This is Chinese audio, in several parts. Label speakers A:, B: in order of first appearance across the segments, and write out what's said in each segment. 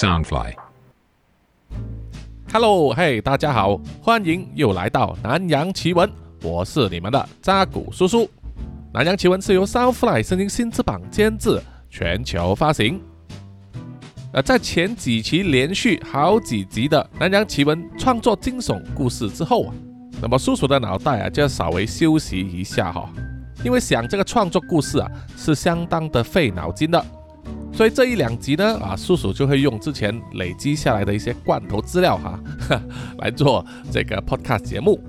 A: Soundfly。
B: Hello，嘿，大家好，欢迎又来到南洋奇闻，我是你们的扎古叔叔。南洋奇闻是由 Soundfly 声音新翅膀监制，全球发行。呃，在前几期连续好几集的南洋奇闻创作惊悚故事之后啊，那么叔叔的脑袋啊就要稍微休息一下哈、因为想这个创作故事啊是相当的费脑筋的。所以这一两集呢，啊，叔叔就会用之前累积下来的一些罐头资料哈，来做这个 podcast 节目，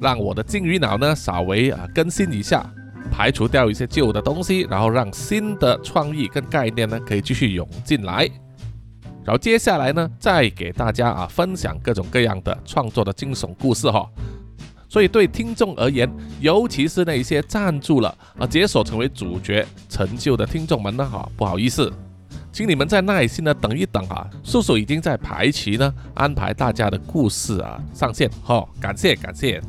B: 让我的金鱼脑呢稍微啊更新一下，排除掉一些旧的东西，然后让新的创意跟概念呢可以继续涌进来。然后接下来呢，再给大家啊分享各种各样的创作的惊悚故事哈。所以对听众而言，尤其是那一些赞助了啊解锁成为主角成就的听众们呢，哈，不好意思，请你们再耐心的等一等啊，叔叔已经在排期呢，安排大家的故事啊上线，哈，感谢感谢。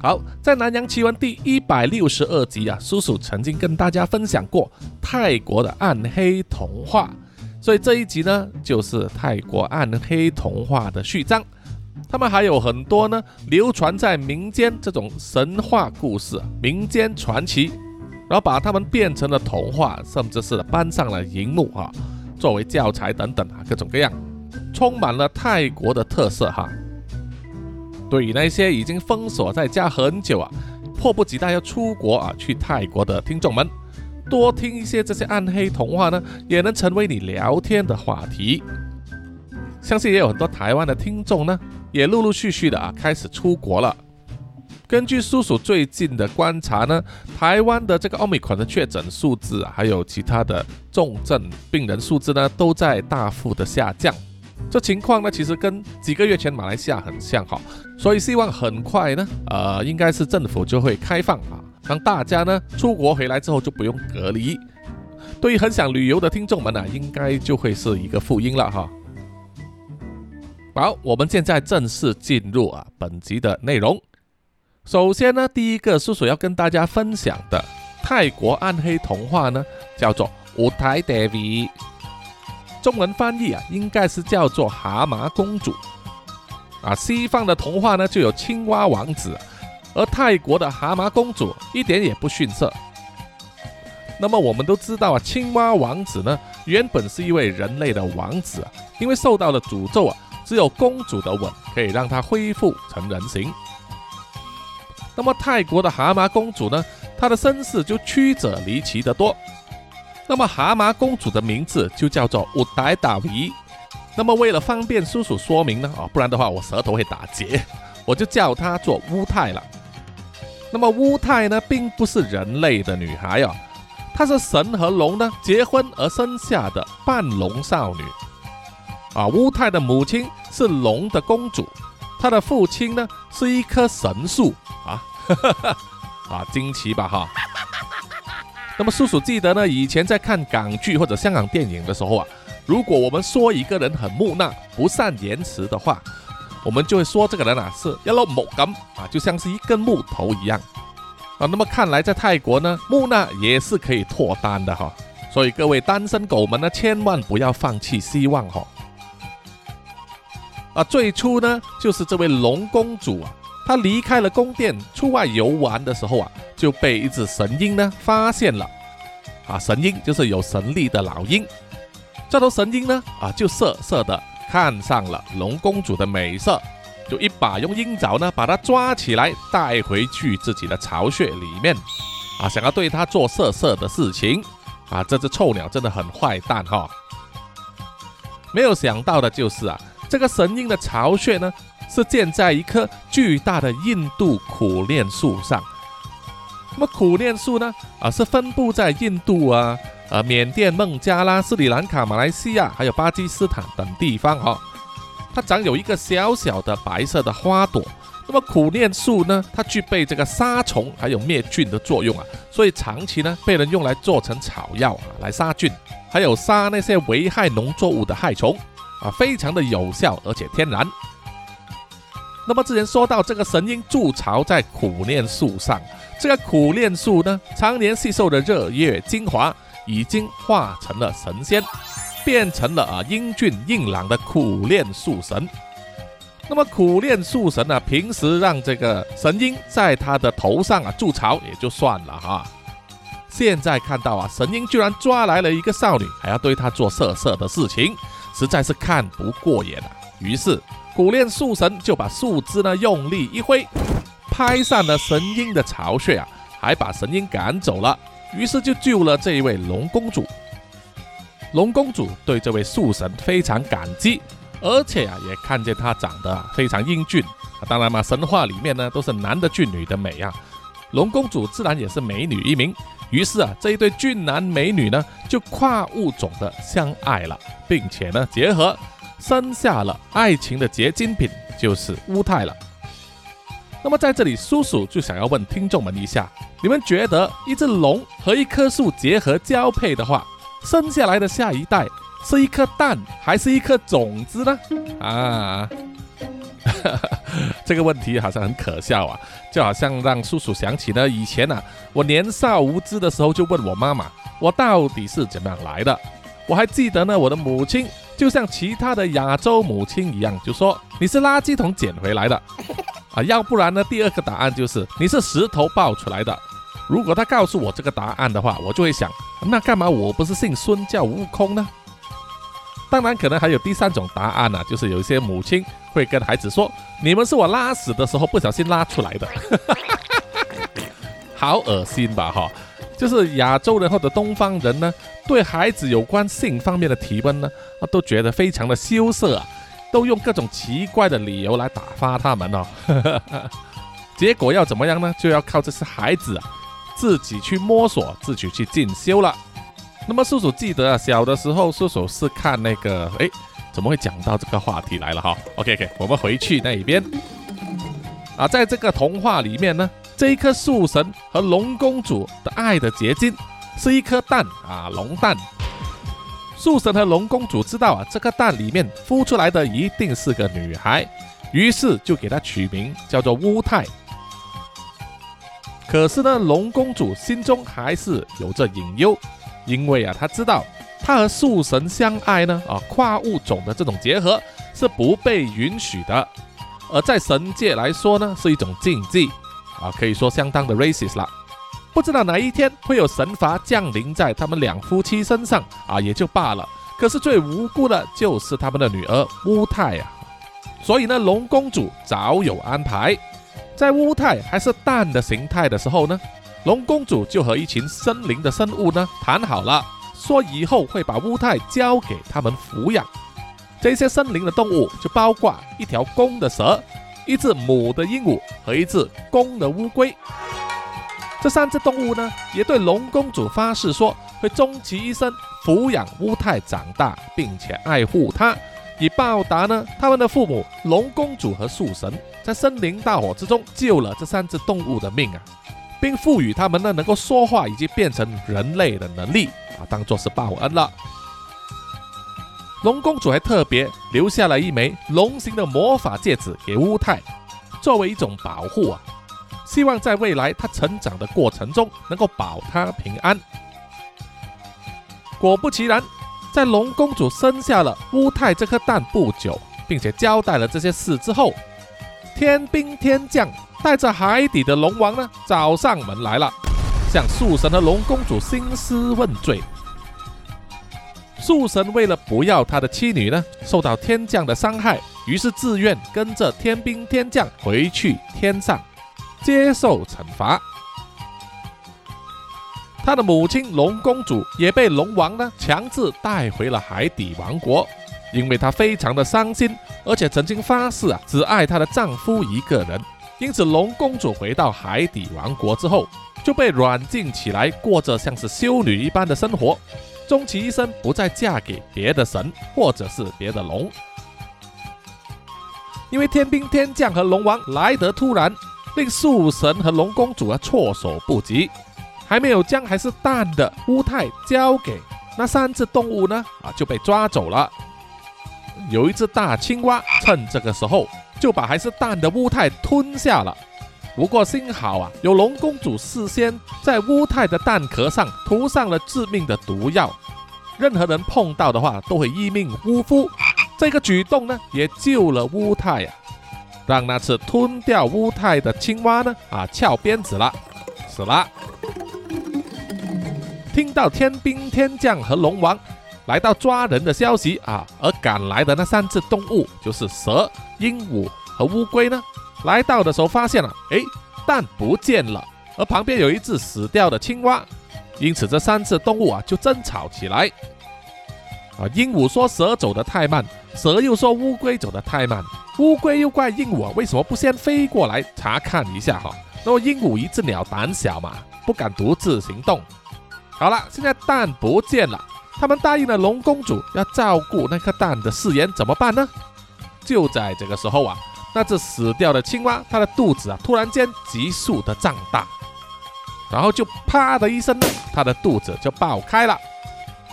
B: 好，在《南洋奇闻》第一百六十二集啊，叔叔曾经跟大家分享过泰国的暗黑童话，所以这一集呢，就是泰国暗黑童话的序章。他们还有很多呢，流传在民间这种神话故事、民间传奇，然后把它们变成了童话，甚至是搬上了荧幕啊、作为教材等等啊，各种各样，充满了泰国的特色哈。对于那些已经封锁在家很久啊，迫不及待要出国啊去泰国的听众们，多听一些这些暗黑童话呢，也能成为你聊天的话题。相信也有很多台湾的听众呢，也陆陆续续的啊开始出国了。根据叔叔最近的观察呢，台湾的这个奥密克戎的确诊数字啊，还有其他的重症病人数字呢，都在大幅的下降。这情况呢，其实跟几个月前马来西亚很像哈，所以希望很快呢，呃，应该是政府就会开放啊，让大家呢出国回来之后就不用隔离。对于很想旅游的听众们呢、应该就会是一个福音了哈。好，我们现在正式进入啊本集的内容。首先呢，第一个叔叔要跟大家分享的泰国暗黑童话呢，叫做《乌台 d a v i》，中文翻译啊，应该是叫做《蛤蟆公主》啊。西方的童话呢，就有青蛙王子，而泰国的蛤蟆公主一点也不逊色。那么我们都知道啊，青蛙王子呢，原本是一位人类的王子啊，因为受到了诅咒啊。只有公主的吻可以让她恢复成人形。那么泰国的蛤蟆公主呢？她的身世就曲折离奇得多。那么蛤蟆公主的名字就叫做乌代达维。那么为了方便叔叔说明呢，啊，不然的话我舌头会打结，我就叫她做乌泰了。那么乌泰呢，并不是人类的女孩啊，她是神和龙呢结婚而生下的半龙少女。啊，乌泰的母亲是龙的公主，他的父亲呢是一棵神树啊，啊，惊奇吧哈。那么叔叔记得呢，以前在看港剧或者香港电影的时候啊，如果我们说一个人很木讷、不善言辞的话，我们就会说这个人啊是一粒木根啊，就像是一根木头一样啊。那么看来在泰国呢，木讷也是可以脱单的哈。所以各位单身狗们呢，千万不要放弃希望哈。啊，最初呢，就是这位龙公主啊，她离开了宫殿，出外游玩的时候啊，就被一只神鹰呢发现了。啊，神鹰就是有神力的老鹰。这头神鹰呢，啊，就色色的看上了龙公主的美色，就一把用鹰爪呢把她抓起来，带回去自己的巢穴里面。啊，想要对她做色色的事情。啊，这只臭鸟真的很坏蛋哈、没有想到的就是啊。这个神鹰的巢穴呢，是建在一棵巨大的印度苦楝树上。那么苦楝树呢，啊是分布在印度啊、呃缅甸、孟加拉、斯里兰卡、马来西亚还有巴基斯坦等地方哈、哦。它长有一个小小的白色的花朵。那么苦楝树呢，它具备这个杀虫还有灭菌的作用啊，所以长期呢被人用来做成草药啊，来杀菌，还有杀那些危害农作物的害虫。啊，非常的有效，而且天然。那么之前说到这个神鹰筑巢在苦楝树上，这个苦楝树呢，常年吸收的日月精华，已经化成了神仙。变成了啊英俊硬朗的苦练树神。那么苦练树神呢，平时让这个神鹰在他的头上啊筑巢也就算了哈。现在看到啊，神鹰居然抓来了一个少女，还要对她做色色的事情，实在是看不过眼啊。于是苦练树神就把树枝呢用力一挥，拍散了神鹰的巢穴啊，还把神鹰赶走了。于是就救了这一位龙公主。龙公主对这位树神非常感激，而且啊也看见他长得非常英俊。当然嘛，神话里面呢都是男的俊，女的美啊。龙公主自然也是美女一名。于是啊，这一对俊男美女呢，就跨物种的相爱了，并且呢，结合生下了爱情的结晶品，就是乌泰了。那么在这里，叔叔就想要问听众们一下：你们觉得一只龙和一棵树结合交配的话，生下来的下一代是一颗蛋还是一颗种子呢？啊？这个问题好像很可笑啊，就好像让叔叔想起呢，以前呢，我年少无知的时候就问我妈妈，我到底是怎么样来的？我还记得呢，我的母亲就像其他的亚洲母亲一样，就说你是垃圾桶捡回来的 啊，要不然呢，第二个答案就是你是石头爆出来的。如果他告诉我这个答案的话，我就会想，那干嘛我不是姓孙叫悟空呢？当然，可能还有第三种答案呢，就是有一些母亲会跟孩子说：“你们是我拉屎的时候不小心拉出来的。”好恶心吧，哈！就是亚洲人或者东方人呢，对孩子有关性方面的提问呢，都觉得非常的羞涩啊，都用各种奇怪的理由来打发他们哦。结果要怎么样呢？就要靠这些孩子啊，自己去摸索，自己去进修了。那么叔叔记得啊，小的时候叔叔是看那个，哎，怎么会讲到这个话题来了哈？OK OK，我们回去那一边啊，在这个童话里面呢，这一颗树神和龙公主的爱的结晶是一颗蛋啊，龙蛋。树神和龙公主知道啊，这个蛋里面孵出来的一定是个女孩，于是就给她取名叫做乌泰。可是呢，龙公主心中还是有着隐忧。因为啊，他知道他和树神相爱呢，啊，跨物种的这种结合是不被允许的，而在神界来说呢，是一种禁忌，啊，可以说相当的 racist 了。不知道哪一天会有神罚降临在他们两夫妻身上啊，也就罢了。可是最无辜的就是他们的女儿乌泰啊，所以呢，龙公主早有安排，在乌泰还是蛋的形态的时候呢。龙公主就和一群森林的生物呢谈好了，说以后会把乌泰交给他们抚养。这些森林的动物就包括一条公的蛇、一只母的鹦鹉和一只公的乌龟。这三只动物呢，也对龙公主发誓说，会终其一生抚养乌泰长大，并且爱护它，以报答呢他们的父母龙公主和树神在森林大火之中救了这三只动物的命啊。并赋予他们呢能够说话以及变成人类的能力啊，当做是报恩了。龙公主还特别留下了一枚龙形的魔法戒指给乌泰，作为一种保护啊，希望在未来他成长的过程中能够保他平安。果不其然，在龙公主生下了乌泰这颗蛋不久，并且交代了这些事之后，天兵天将。带着海底的龙王呢，找上门来了，向树神和龙公主兴师问罪。树神为了不要他的妻女呢受到天降的伤害，于是自愿跟着天兵天将回去天上接受惩罚。他的母亲龙公主也被龙王呢强制带回了海底王国，因为她非常的伤心，而且曾经发誓啊只爱她的丈夫一个人。因此，龙公主回到海底王国之后，就被软禁起来，过着像是修女一般的生活，终其一生不再嫁给别的神或者是别的龙。因为天兵天将和龙王来得突然，令树神和龙公主啊措手不及，还没有将还是蛋的乌泰交给那三只动物呢，啊就被抓走了。有一只大青蛙趁这个时候。就把还是蛋的乌泰吞下了。不过幸好啊，有龙公主事先在乌泰的蛋壳上涂上了致命的毒药，任何人碰到的话都会一命呜呼。这个举动呢，也救了乌泰呀，让那次吞掉乌泰的青蛙呢啊翘鞭子了，死了。听到天兵天将和龙王来到抓人的消息啊，而赶来的那三只动物就是蛇、鹦鹉和乌龟呢，来到的时候发现了，哎，蛋不见了，而旁边有一只死掉的青蛙，因此这三只动物啊就争吵起来。啊，鹦鹉说蛇走得太慢，蛇又说乌龟走得太慢，乌龟又怪鹦鹉啊为什么不先飞过来查看一下哈？那么鹦鹉一只鸟胆小嘛，不敢独自行动。好了，现在蛋不见了，他们答应了龙公主要照顾那颗蛋的誓言，怎么办呢？就在这个时候啊，那只死掉的青蛙，它的肚子啊突然间急速的胀大，然后就啪的一声，它的肚子就爆开了。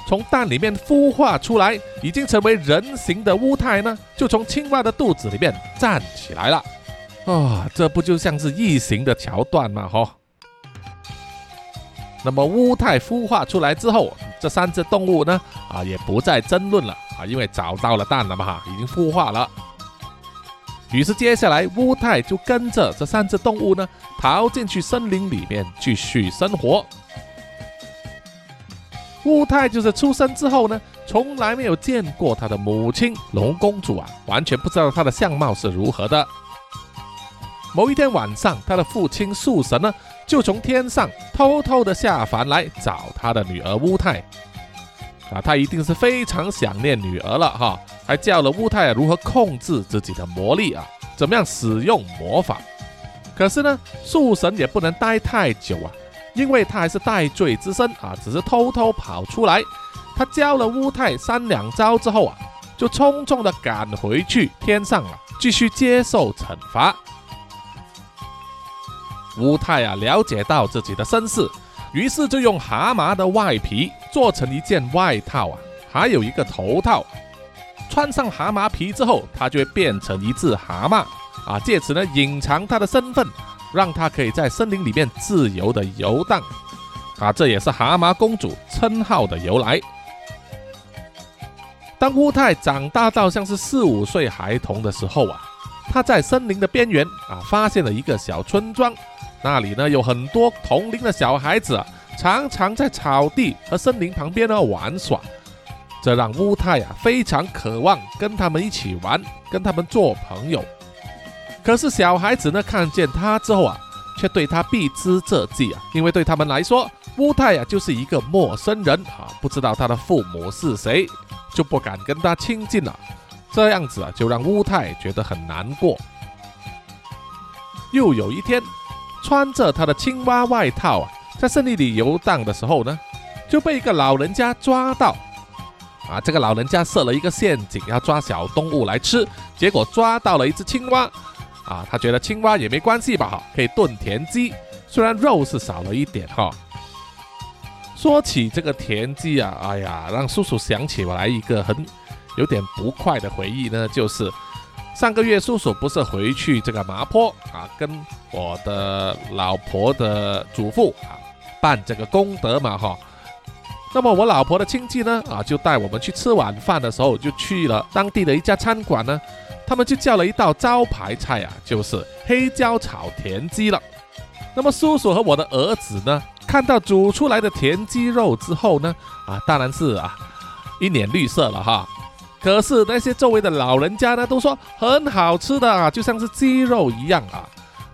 B: 从蛋里面孵化出来，已经成为人形的乌泰呢，就从青蛙的肚子里面站起来了。啊，这不就像是异形的桥段吗？哈。那么乌泰孵化出来之后，这三只动物呢，啊，也不再争论了啊，因为找到了蛋了嘛，哈，已经孵化了。于是接下来乌泰就跟着这三只动物呢，逃进去森林里面继续生活。乌泰就是出生之后呢，从来没有见过他的母亲龙公主啊，完全不知道她的相貌是如何的。某一天晚上，他的父亲树神呢，就从天上偷偷的下凡来找他的女儿乌泰。啊，他一定是非常想念女儿了哈，还教了乌泰如何控制自己的魔力啊，怎么样使用魔法。可是呢，树神也不能待太久啊。因为他还是戴罪之身啊，只是偷偷跑出来。他教了乌泰三两招之后啊，就匆匆的赶回去天上了，继续接受惩罚。乌泰啊，了解到自己的身世，于是就用蛤蟆的外皮做成一件外套啊，还有一个头套。穿上蛤蟆皮之后，他就会变成一只蛤蟆啊，借此呢隐藏他的身份。让他可以在森林里面自由的游荡，啊，这也是蛤蟆公主称号的由来。当乌泰长大到像是四五岁孩童的时候啊，他在森林的边缘啊，发现了一个小村庄，那里呢有很多同龄的小孩子，常常在草地和森林旁边呢玩耍，这让乌泰啊非常渴望跟他们一起玩，跟他们做朋友。可是小孩子呢，看见他之后啊，却对他避之则忌啊，因为对他们来说，乌泰啊就是一个陌生人啊，不知道他的父母是谁，就不敢跟他亲近了。这样子啊，就让乌泰觉得很难过。又有一天，穿着他的青蛙外套啊，在森林里游荡的时候呢，就被一个老人家抓到。啊，这个老人家设了一个陷阱，要抓小动物来吃，结果抓到了一只青蛙。啊，他觉得青蛙也没关系吧，哈，可以炖田鸡，虽然肉是少了一点哈。说起这个田鸡啊，哎呀，让叔叔想起来一个很有点不快的回忆呢，就是上个月叔叔不是回去这个麻坡啊，跟我的老婆的祖父啊办这个功德嘛，哈。那么我老婆的亲戚呢，啊，就带我们去吃晚饭的时候，就去了当地的一家餐馆呢。他们就叫了一道招牌菜啊，就是黑椒炒田鸡了。那么叔叔和我的儿子呢，看到煮出来的田鸡肉之后呢，啊，当然是啊，一脸绿色了哈。可是那些周围的老人家呢，都说很好吃的啊，就像是鸡肉一样啊。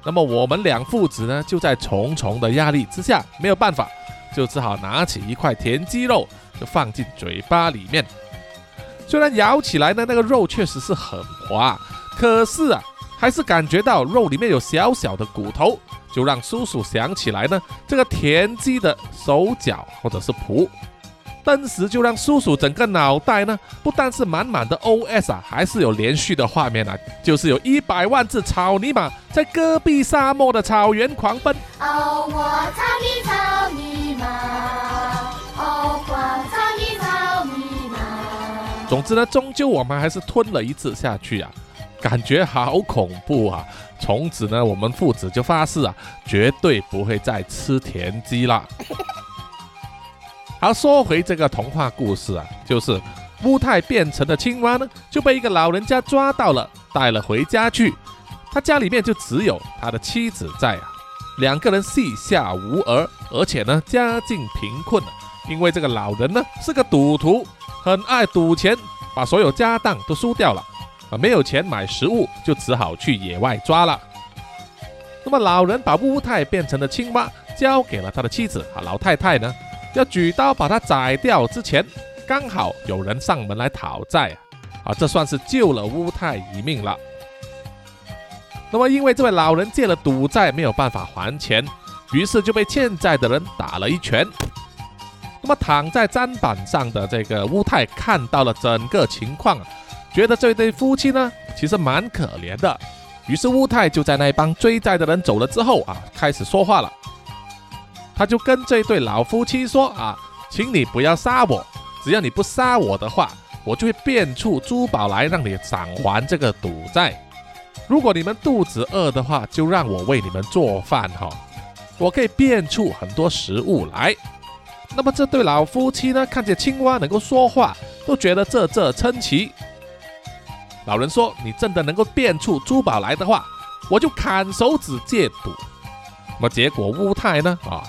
B: 那么我们两父子呢，就在重重的压力之下，没有办法，就只好拿起一块田鸡肉，就放进嘴巴里面。虽然咬起来呢，那个肉确实是很滑，可是啊，还是感觉到肉里面有小小的骨头，就让叔叔想起来呢，这个田鸡的手脚或者是蹼，顿时就让叔叔整个脑袋呢，不但是满满的 OS 啊，还是有连续的画面啊，就是有一百万只草泥马在戈壁沙漠的草原狂奔。哦，我草泥草泥马，哦，狂草泥草泥。总之呢，终究我们还是吞了一次下去啊，感觉好恐怖啊！从此呢，我们父子就发誓啊，绝对不会再吃田鸡了。好，说回这个童话故事啊，就是乌太变成的青蛙呢，就被一个老人家抓到了，带了回家去。他家里面就只有他的妻子在啊，两个人膝下无儿，而且呢家境贫困，因为这个老人呢是个赌徒，很爱赌钱，把所有家当都输掉了啊，没有钱买食物，就只好去野外抓了。那么老人把乌太变成的青蛙交给了他的妻子啊，老太太呢？要举刀把它宰掉之前，刚好有人上门来讨债啊，啊，这算是救了乌太一命了。那么因为这位老人借了赌债没有办法还钱，于是就被欠债的人打了一拳。那么躺在砧板上的这个乌太看到了整个情况，觉得这对夫妻呢其实蛮可怜的，于是乌太就在那帮追债的人走了之后啊，开始说话了。他就跟这对老夫妻说：“啊，请你不要杀我，只要你不杀我的话，我就会变出珠宝来让你偿还这个赌债。如果你们肚子饿的话，就让我为你们做饭哈，我可以变出很多食物来。”那么这对老夫妻呢，看见青蛙能够说话，都觉得这这称奇。老人说：“你真的能够变出珠宝来的话，我就砍手指戒赌。”那么结果乌太呢？啊？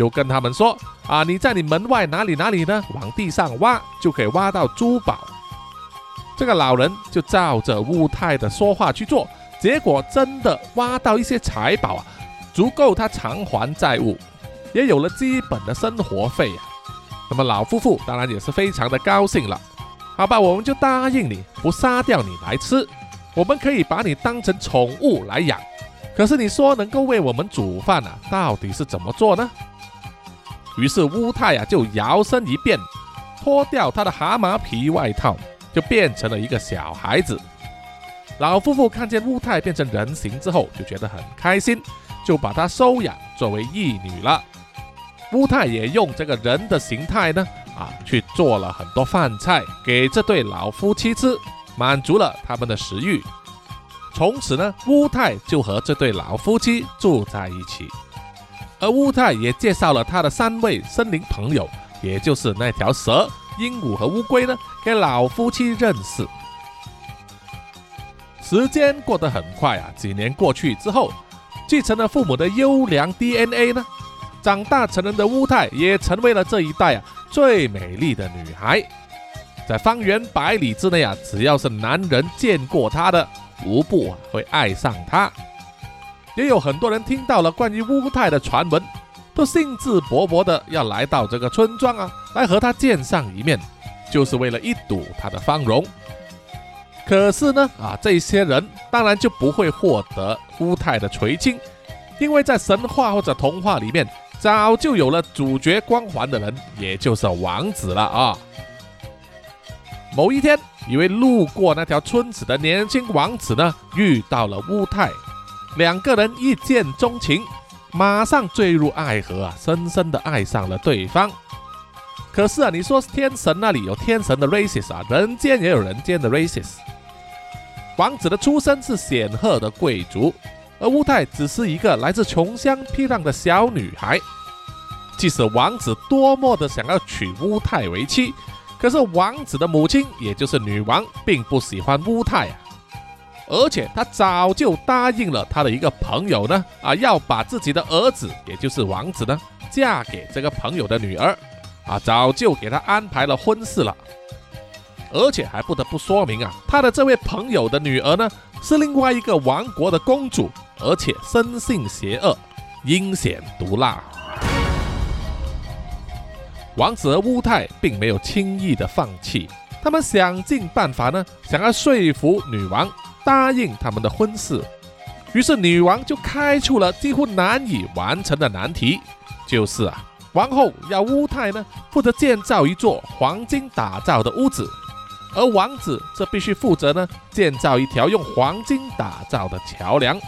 B: 就跟他们说啊，你在你门外哪里哪里呢？往地上挖就可以挖到珠宝。这个老人就照着乌太的说话去做，结果真的挖到一些财宝啊，足够他偿还债务，也有了基本的生活费啊。那么老夫妇当然也是非常的高兴了。好吧，我们就答应你，不杀掉你来吃，我们可以把你当成宠物来养。可是你说能够为我们煮饭啊，到底是怎么做呢？于是乌太呀就摇身一变，脱掉他的蛤蟆皮外套，就变成了一个小孩子。老夫妇看见乌太变成人形之后，就觉得很开心，就把他收养作为义女了。乌太也用这个人的形态呢，啊，去做了很多饭菜给这对老夫妻吃，满足了他们的食欲。从此呢，乌太就和这对老夫妻住在一起。而乌太也介绍了他的三位森林朋友，也就是那条蛇、鹦鹉和乌龟呢，给老夫妻认识。时间过得很快啊，几年过去之后，继承了父母的优良 DNA 呢，长大成人的乌太也成为了这一代啊最美丽的女孩。在方圆百里之内啊，只要是男人见过她的，无不会爱上她。也有很多人听到了关于乌太的传闻，都兴致勃勃的要来到这个村庄啊，来和他见上一面，就是为了一睹他的芳容。可是呢，啊，这些人当然就不会获得乌太的垂青，因为在神话或者童话里面，早就有了主角光环的人，也就是王子了啊。某一天，一位路过那条村子的年轻王子呢，遇到了乌太。两个人一见钟情，马上坠入爱河啊，深深的爱上了对方。可是啊，你说天神那里有天神的 races 啊，人间也有人间的 races。王子的出身是显赫的贵族，而乌太只是一个来自穷乡僻壤的小女孩。即使王子多么的想要娶乌太为妻，可是王子的母亲，也就是女王，并不喜欢乌太啊。而且他早就答应了他的一个朋友呢，啊，要把自己的儿子，也就是王子呢，嫁给这个朋友的女儿，啊，早就给他安排了婚事了。而且还不得不说明啊，他的这位朋友的女儿呢，是另外一个王国的公主，而且生性邪恶，阴险毒辣。王子和乌太并没有轻易的放弃，他们想尽办法呢，想要说服女王。答应他们的婚事，于是女王就开出了几乎难以完成的难题，就是啊，王后要乌太呢负责建造一座黄金打造的屋子，而王子则必须负责呢建造一条用黄金打造的桥梁。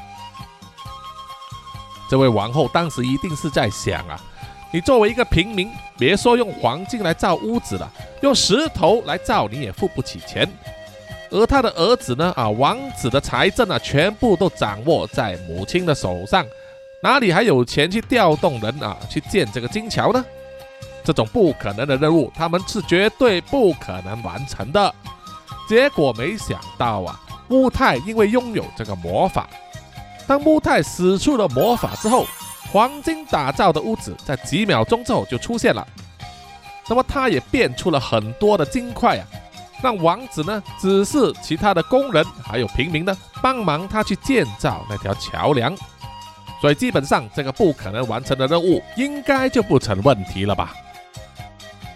B: 这位王后当时一定是在想啊，你作为一个平民，别说用黄金来造屋子了，用石头来造你也付不起钱。而他的儿子呢？啊，王子的财政啊，全部都掌握在母亲的手上，哪里还有钱去调动人啊，去建这个金桥呢？这种不可能的任务，他们是绝对不可能完成的。结果没想到啊，乌泰因为拥有这个魔法，当乌泰使出了魔法之后，黄金打造的屋子在几秒钟之后就出现了。那么他也变出了很多的金块啊，让王子呢指示其他的工人还有平民呢帮忙他去建造那条桥梁。所以基本上这个不可能完成的任务应该就不成问题了吧？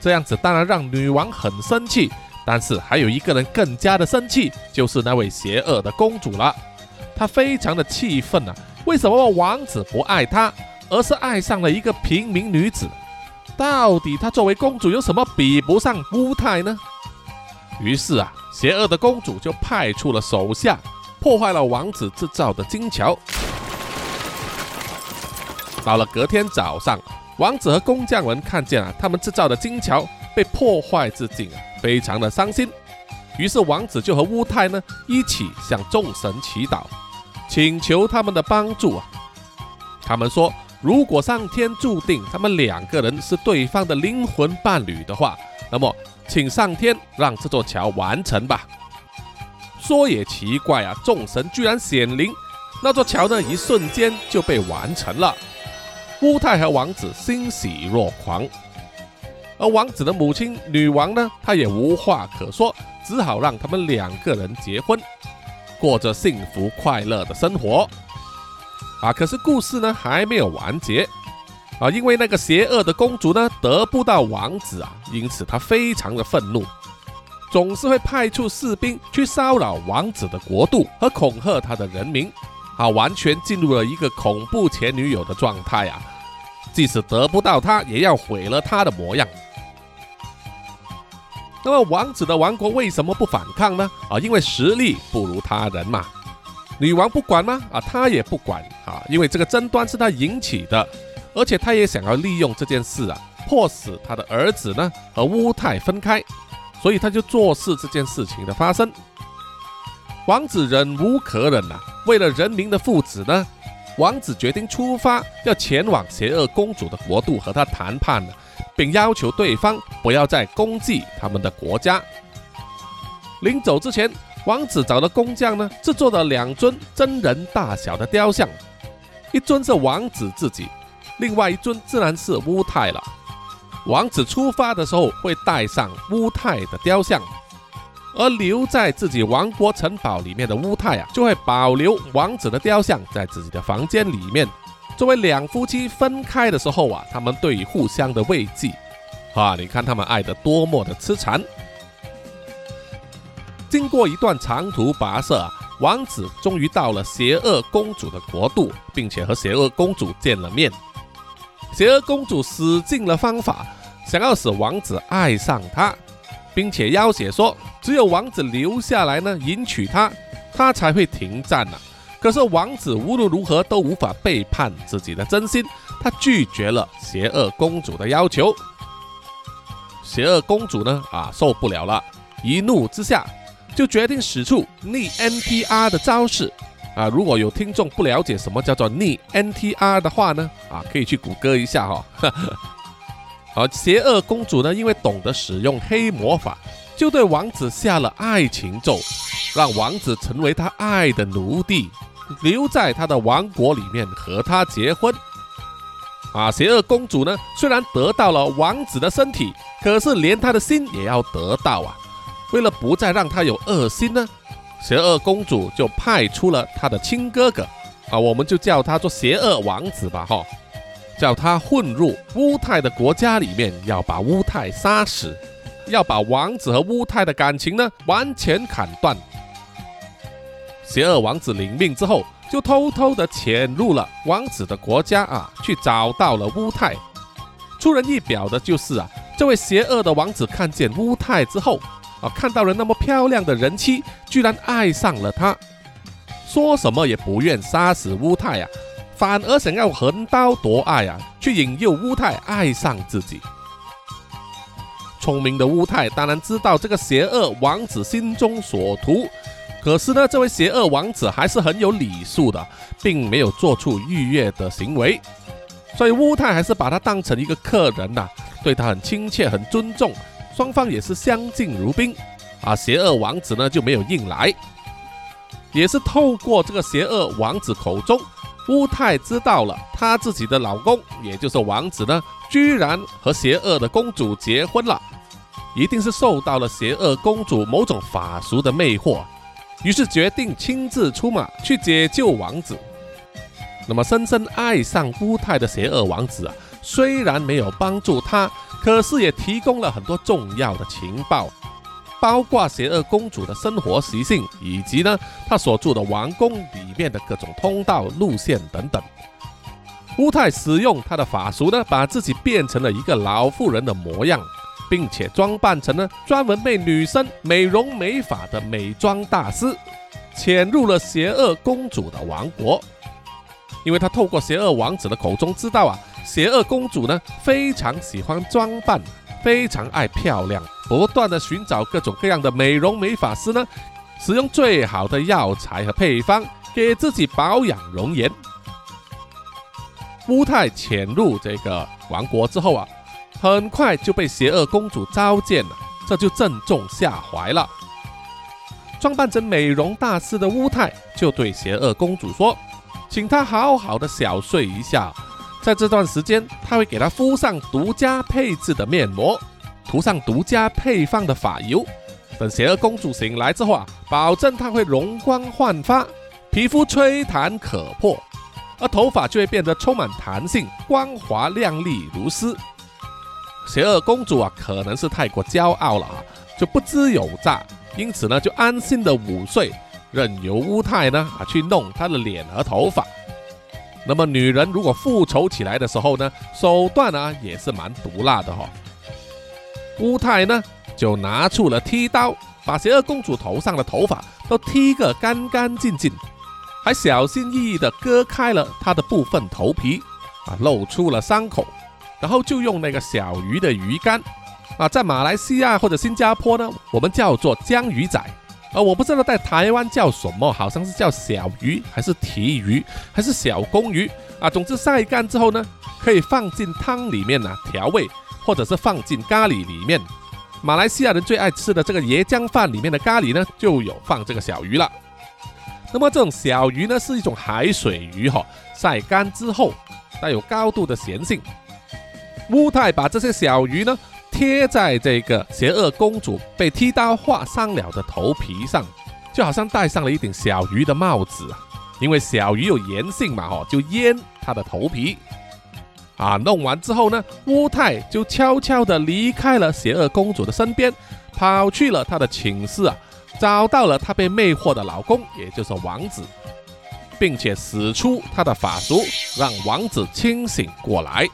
B: 这样子当然让女王很生气，但是还有一个人更加的生气，就是那位邪恶的公主了。她非常的气愤啊！为什么王子不爱她，而是爱上了一个平民女子？到底她作为公主有什么比不上乌泰呢？于是啊，邪恶的公主就派出了手下，破坏了王子制造的金桥。到了隔天早上，王子和工匠们看见啊他们制造的金桥被破坏至尽啊，非常的伤心。于是王子就和乌泰呢一起向众神祈祷，请求他们的帮助啊。他们说，如果上天注定他们两个人是对方的灵魂伴侣的话，那么请上天让这座桥完成吧。说也奇怪啊，众神居然显灵，那座桥呢一瞬间就被完成了。乌太和王子欣喜若狂，而王子的母亲女王呢，她也无话可说，只好让他们两个人结婚，过着幸福快乐的生活。啊，可是故事呢还没有完结啊，因为那个邪恶的公主呢得不到王子啊，因此她非常的愤怒，总是会派出士兵去骚扰王子的国度和恐吓他的人民。啊，完全进入了一个恐怖前女友的状态啊！即使得不到她，也要毁了她的模样。那么王子的王国为什么不反抗呢？啊，因为实力不如他人嘛。女王不管吗？啊，她也不管啊，因为这个争端是她引起的，而且他也想要利用这件事啊，迫使他的儿子呢和乌泰分开，所以他就做事这件事情的发生。王子忍无可忍呐，为了人民的福祉呢，王子决定出发，要前往邪恶公主的国度和她谈判并要求对方不要再攻击他们的国家。临走之前，王子找了工匠呢，制作了两尊真人大小的雕像，一尊是王子自己，另外一尊自然是乌泰了。王子出发的时候会带上乌泰的雕像。而留在自己王国城堡里面的乌泰啊，就会保留王子的雕像在自己的房间里面，作为两夫妻分开的时候啊，他们对互相的慰藉。啊，你看他们爱得多么的痴缠。经过一段长途跋涉啊，王子终于到了邪恶公主的国度，并且和邪恶公主见了面。邪恶公主使尽了方法，想要使王子爱上她。并且要挟说，只有王子留下来呢，迎娶她，她才会停战呢。可是王子无论如何都无法背叛自己的真心，他拒绝了邪恶公主的要求。邪恶公主呢，啊，受不了了，一怒之下就决定使出逆 NPR 的招式。啊，如果有听众不了解什么叫做逆 NTR 的话呢，啊，可以去谷歌一下哈。而邪恶公主呢，因为懂得使用黑魔法，就对王子下了爱情咒，让王子成为她爱的奴隶，留在她的王国里面和他结婚。啊，邪恶公主呢，虽然得到了王子的身体，可是连他的心也要得到啊。为了不再让他有恶心呢，邪恶公主就派出了她的亲哥哥，啊，我们就叫他做邪恶王子吧，哈。叫他混入乌泰的国家里面，要把乌泰杀死，要把王子和乌泰的感情呢完全砍断。邪恶王子领命之后，就偷偷的潜入了王子的国家啊，去找到了乌泰。出人意表的就是啊，这位邪恶的王子看见乌泰之后啊，看到了那么漂亮的人妻，居然爱上了她，说什么也不愿杀死乌泰啊。反而想要横刀夺爱啊，去引诱乌泰爱上自己。聪明的乌泰当然知道这个邪恶王子心中所图，可是呢，这位邪恶王子还是很有礼数的，并没有做出逾越的行为，所以乌泰还是把他当成一个客人呐，对他很亲切、很尊重，双方也是相敬如宾。啊，邪恶王子呢就没有硬来。也是透过这个邪恶王子口中，乌太知道了他自己的老公，也就是王子呢，居然和邪恶的公主结婚了，一定是受到了邪恶公主某种法术的魅惑，于是决定亲自出马去解救王子。那么深深爱上乌太的邪恶王子啊，虽然没有帮助他，可是也提供了很多重要的情报。包括邪恶公主的生活习性，以及呢，她所住的王宫里面的各种通道、路线等等。乌太使用他的法术呢，把自己变成了一个老妇人的模样，并且装扮成呢专门为女生美容美发的美妆大师，潜入了邪恶公主的王国。因为他透过邪恶王子的口中知道啊，邪恶公主呢非常喜欢装扮。非常爱漂亮，不断的寻找各种各样的美容美发师呢，使用最好的药材和配方给自己保养容颜。乌太潜入这个王国之后啊，很快就被邪恶公主召见了，这就正中下怀了。装扮成美容大师的乌太就对邪恶公主说，请她好好的小睡一下。在这段时间，他会给她敷上独家配置的面膜，涂上独家配方的发油。等邪恶公主醒来之后啊，保证她会容光焕发，皮肤吹弹可破，而头发就会变得充满弹性、光滑亮丽如丝。邪恶公主啊，可能是太过骄傲了啊，就不知有诈，因此呢，就安心的午睡，任由乌太呢啊去弄她的脸和头发。那么女人如果复仇起来的时候呢，手段啊也是蛮毒辣的哈。乌太呢就拿出了剃刀，把邪恶公主头上的头发都剃个干干净净，还小心翼翼地割开了她的部分头皮啊，露出了伤口，然后就用那个小鱼的鱼竿啊，在马来西亚或者新加坡呢，我们叫做江鱼仔。呃，我不知道在台湾叫什么，好像是叫小鱼，还是提鱼，还是小公鱼啊？总之晒干之后呢，可以放进汤里面呢调味，或者是放进咖喱里面。马来西亚人最爱吃的这个椰浆饭里面的咖喱呢，就有放这个小鱼了。那么这种小鱼呢，是一种海水鱼哈，晒干之后带有高度的咸性。乌太把这些小鱼呢。贴在这个邪恶公主被剃刀划伤了的头皮上，就好像戴上了一顶小鱼的帽子啊！因为小鱼有炎性嘛，哦，就淹她的头皮啊。弄完之后呢，乌太就悄悄地离开了邪恶公主的身边，跑去了她的寝室啊，找到了她被魅惑的老公，也就是王子，并且使出他的法术，让王子清醒过来。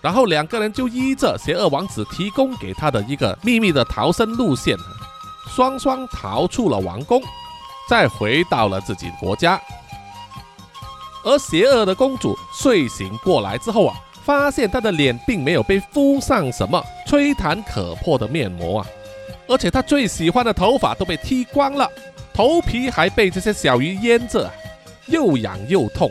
B: 然后两个人就依着邪恶王子提供给他的一个秘密的逃生路线，双双逃出了王宫，再回到了自己国家。而邪恶的公主睡醒过来之后啊，发现她的脸并没有被敷上什么吹弹可破的面膜啊，而且她最喜欢的头发都被剃光了，头皮还被这些小鱼腌着，又痒又痛。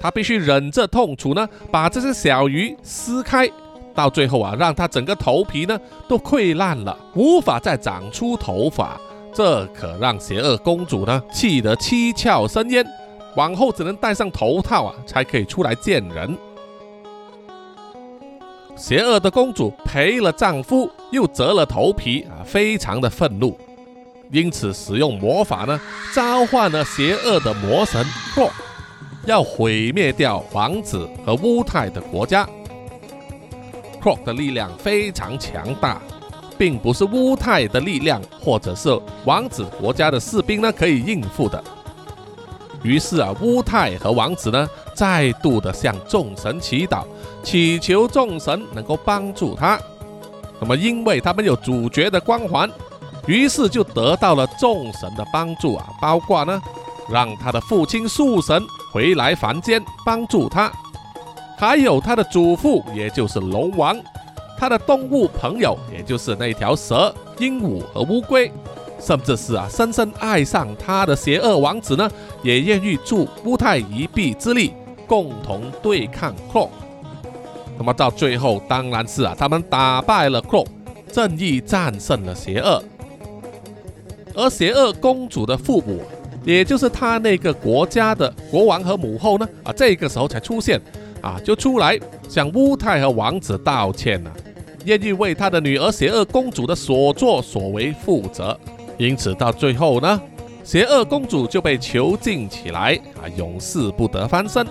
B: 他必须忍着痛楚呢，把这些小鱼撕开，到最后啊，让他整个头皮呢都溃烂了，无法再长出头发。这可让邪恶公主呢气得七窍生烟，往后只能戴上头套啊，才可以出来见人。邪恶的公主赔了丈夫，又折了头皮啊，非常的愤怒，因此使用魔法呢，召唤了邪恶的魔神。要毁灭掉王子和乌太的国家。Croc 的力量非常强大，并不是乌太的力量或者是王子国家的士兵呢可以应付的。于是啊，乌太和王子呢再度的向众神祈祷，祈求众神能够帮助他。那么，因为他们有主角的光环，于是就得到了众神的帮助啊，包括呢。让他的父亲树神回来凡间帮助他，还有他的祖父，也就是龙王，他的动物朋友，也就是那条蛇、鹦鹉和乌龟，甚至是啊深深爱上他的邪恶王子呢，也愿意助乌太一臂之力，共同对抗 c r o。那么到最后，当然是啊，他们打败了 c r o 正义战胜了邪恶。而邪恶公主的父母，也就是他那个国家的国王和母后呢，啊，这个时候才出现，啊，就出来向乌太和王子道歉了，愿意为他的女儿邪恶公主的所作所为负责。因此到最后呢，邪恶公主就被囚禁起来，啊，永世不得翻身。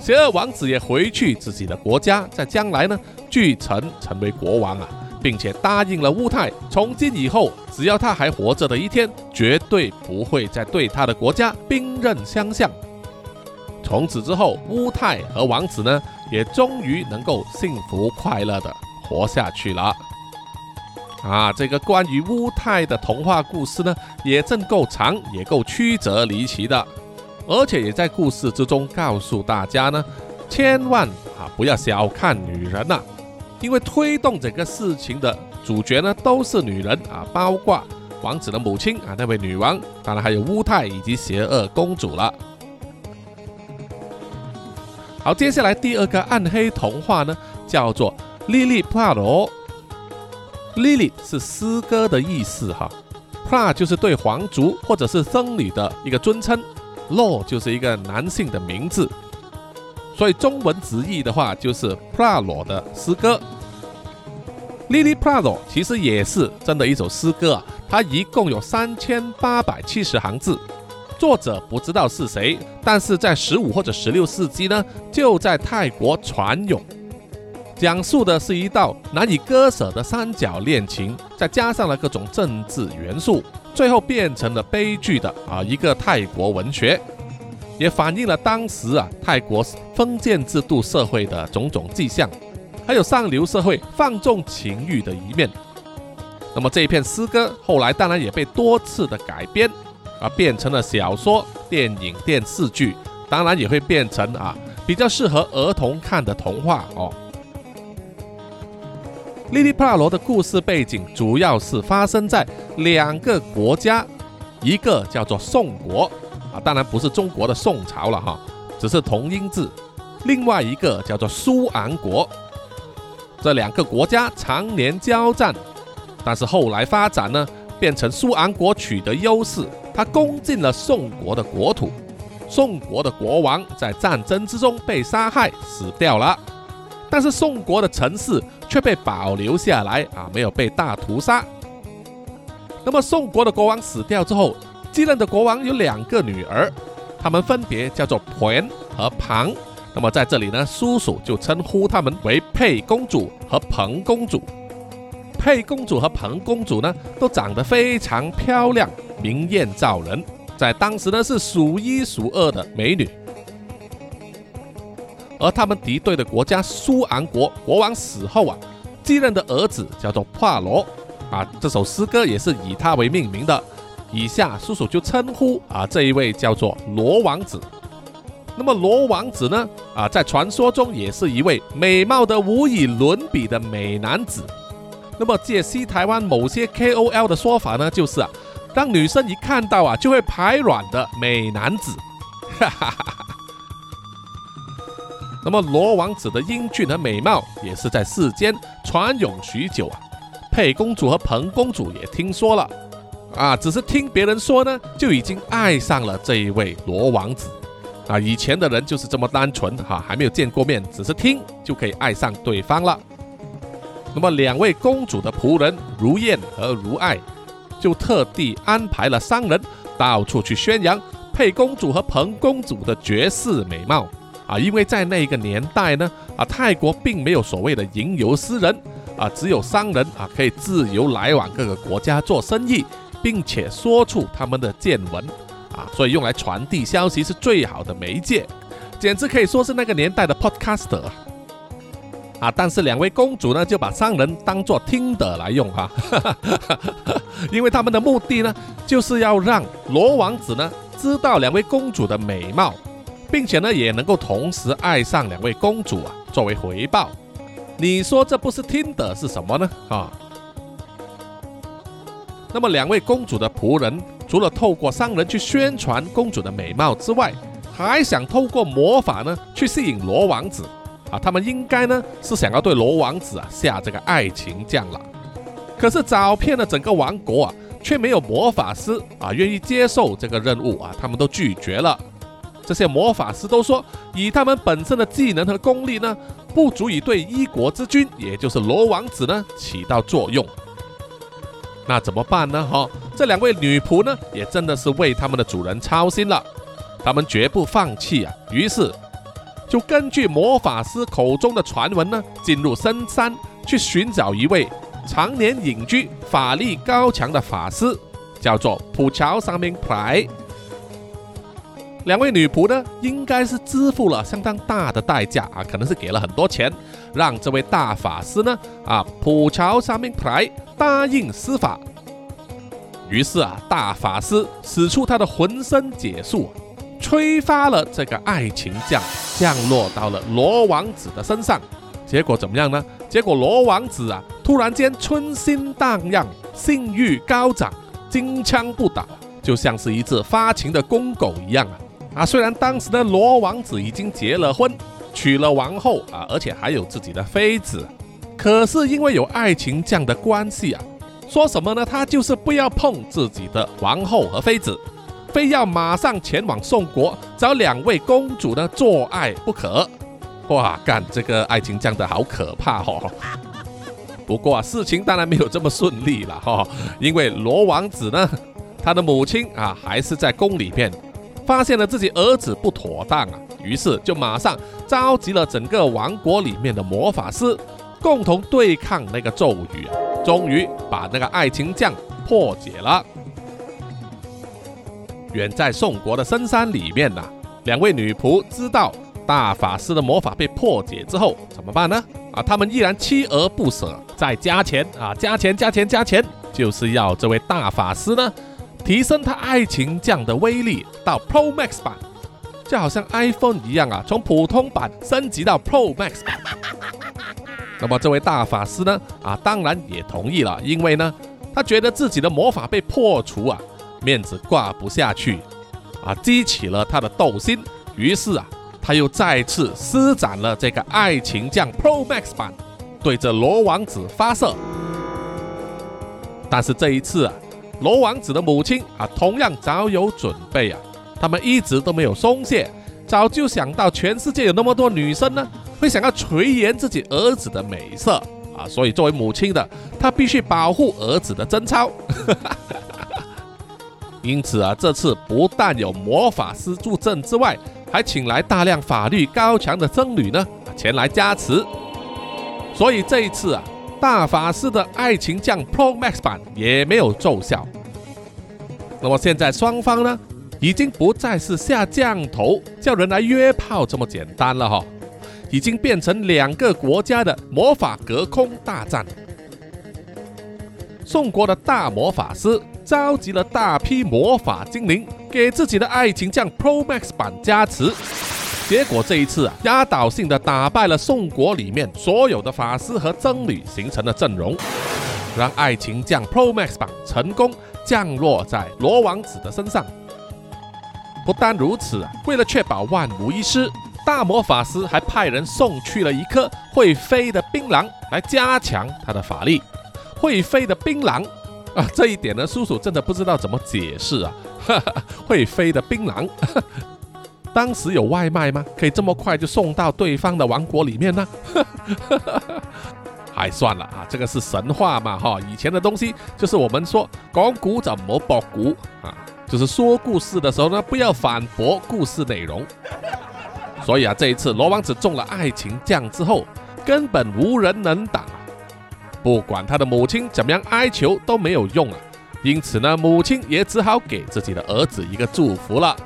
B: 邪恶王子也回去自己的国家，在将来呢，继承成为国王啊，并且答应了乌泰，从今以后，只要他还活着的一天，绝对不会再对他的国家兵刃相向。从此之后，乌泰和王子呢，也终于能够幸福快乐的活下去了。啊，这个关于乌泰的童话故事呢，也正够长，也够曲折离奇的。而且也在故事之中告诉大家呢，千万啊不要小看女人呐，因为推动整个事情的主角呢都是女人啊，包括王子的母亲啊那位女王，当然还有乌太以及邪恶公主了。好，接下来第二个暗黑童话呢叫做莉莉普罗，莉莉是诗歌的意思哈，普拉就是对皇族或者是僧侣的一个尊称。洛就是一个男性的名字，所以中文直译的话就是普拉罗的诗歌。莉莉普拉罗其实也是真的一首诗歌啊，它一共有三千八百七十行字，作者不知道是谁，但是在十五或者十六世纪呢，就在泰国传咏，讲述的是一道难以割舍的三角恋情，再加上了各种政治元素。最后变成了悲剧的啊一个泰国文学，也反映了当时啊泰国封建制度社会的种种迹象，还有上流社会放纵情欲的一面。那么这一篇诗歌后来当然也被多次的改编，啊变成了小说、电影、电视剧，当然也会变成啊比较适合儿童看的童话哦。莉莉帕罗的故事背景主要是发生在两个国家，一个叫做宋国啊，当然不是中国的宋朝了哈，只是同音字；另外一个叫做苏昂国。这两个国家常年交战，但是后来发展呢，变成苏昂国取得优势，他攻进了宋国的国土，宋国的国王在战争之中被杀害死掉了。但是宋国的城市却被保留下来啊，没有被大屠杀。那么宋国的国王死掉之后，继任的国王有两个女儿，他们分别叫做彭和庞。那么在这里呢，叔叔就称呼他们为佩公主和彭公主。佩公主和彭公主呢，都长得非常漂亮，明艳照人，在当时呢是数一数二的美女。而他们敌对的国家苏昂国国王死后啊，继任的儿子叫做帕罗啊，这首诗歌也是以他为命名的。以下叔叔就称呼啊这一位叫做罗王子。那么罗王子呢啊，在传说中也是一位美貌的无以伦比的美男子。那么借西台湾某些 KOL 的说法呢，就是啊，让女生一看到啊就会排卵的美男子。哈哈哈。那么罗王子的英俊和美貌也是在世间传咏许久啊，佩公主和彭公主也听说了啊，只是听别人说呢，就已经爱上了这一位罗王子啊。以前的人就是这么单纯哈，还没有见过面，只是听就可以爱上对方了。那么两位公主的仆人如燕和如爱，就特地安排了商人到处去宣扬佩公主和彭公主的绝世美貌。啊，因为在那个年代呢，啊，泰国并没有所谓的吟游诗人，啊，只有商人啊，可以自由来往各个国家做生意，并且说出他们的见闻，啊，所以用来传递消息是最好的媒介，简直可以说是那个年代的 podcaster 啊。但是两位公主呢，就把商人当做听的来用哈，因为他们的目的呢，就是要让罗王子呢知道两位公主的美貌。并且呢，也能够同时爱上两位公主啊，作为回报。你说这不是听的是什么呢？啊，那么两位公主的仆人，除了透过商人去宣传公主的美貌之外，还想透过魔法呢去吸引罗王子啊，他们应该呢是想要对罗王子啊下这个爱情降了。可是找遍了整个王国啊，却没有魔法师啊愿意接受这个任务啊，他们都拒绝了。这些魔法师都说，以他们本身的技能和功力呢，不足以对一国之君，也就是罗王子呢起到作用。那怎么办呢？哈，这两位女仆呢，也真的是为他们的主人操心了，他们绝不放弃啊。于是，就根据魔法师口中的传闻呢，进入深山去寻找一位常年隐居、法力高强的法师，叫做普乔桑明普莱。两位女仆呢，应该是支付了相当大的代价啊，可能是给了很多钱，让这位大法师呢，啊，普乔沙明普莱答应施法。于是啊，大法师使出他的浑身解数，吹发了这个爱情降，降落到了罗王子的身上。结果怎么样呢？结果罗王子啊，突然间春心荡漾，性欲高涨，金枪不倒，就像是一只发情的公狗一样啊。啊，虽然当时的罗王子已经结了婚，娶了王后啊，而且还有自己的妃子，可是因为有爱情这样的关系啊，说什么呢？他就是不要碰自己的王后和妃子，非要马上前往宋国找两位公主呢做爱不可。哇，干这个爱情降的好可怕哦！不过啊，事情当然没有这么顺利了哈，因为罗王子呢，他的母亲啊，还是在宫里面。发现了自己儿子不妥当啊，于是就马上召集了整个王国里面的魔法师，共同对抗那个咒语，终于把那个爱情将破解了。远在宋国的深山里面呐，两位女仆知道大法师的魔法被破解之后怎么办呢？啊，他们依然锲而不舍，再加钱啊，加钱加钱加钱，就是要这位大法师呢。提升它爱情酱的威力到 Pro Max 版，就好像 iPhone 一样啊，从普通版升级到 Pro Max 版。那么这位大法师呢，啊，当然也同意了，因为呢，他觉得自己的魔法被破除啊，面子挂不下去，啊，激起了他的斗心，于是啊，他又再次施展了这个爱情酱 Pro Max 版，对着罗王子发射。但是这一次啊。罗王子的母亲啊，同样早有准备啊，他们一直都没有松懈，早就想到全世界有那么多女生呢，会想要垂涎自己儿子的美色啊，所以作为母亲的，她必须保护儿子的贞操。因此啊，这次不但有魔法师助阵之外，还请来大量法律高强的僧侣呢，前来加持。所以这一次啊。大法师的爱情将 Pro Max 版也没有奏效。那么现在双方呢，已经不再是下降头叫人来约炮这么简单了哈，已经变成两个国家的魔法隔空大战。宋国的大魔法师召集了大批魔法精灵，给自己的爱情将 Pro Max 版加持。结果这一次啊，压倒性的打败了宋国里面所有的法师和僧侣形成的阵容，让爱情降 Pro Max 版成功降落在罗王子的身上。不单如此啊，为了确保万无一失，大魔法师还派人送去了一颗会飞的槟榔来加强他的法力。会飞的槟榔啊，这一点呢，叔叔真的不知道怎么解释啊。哈 哈会飞的槟榔。当时有外卖吗？可以这么快就送到对方的王国里面呢？还算了啊，这个是神话嘛哈，以前的东西就是我们说讲古怎么博古啊，就是说故事的时候呢，不要反驳故事内容。所以啊，这一次罗王子中了爱情酱之后，根本无人能挡，不管他的母亲怎么样哀求都没有用啊，因此呢，母亲也只好给自己的儿子一个祝福了。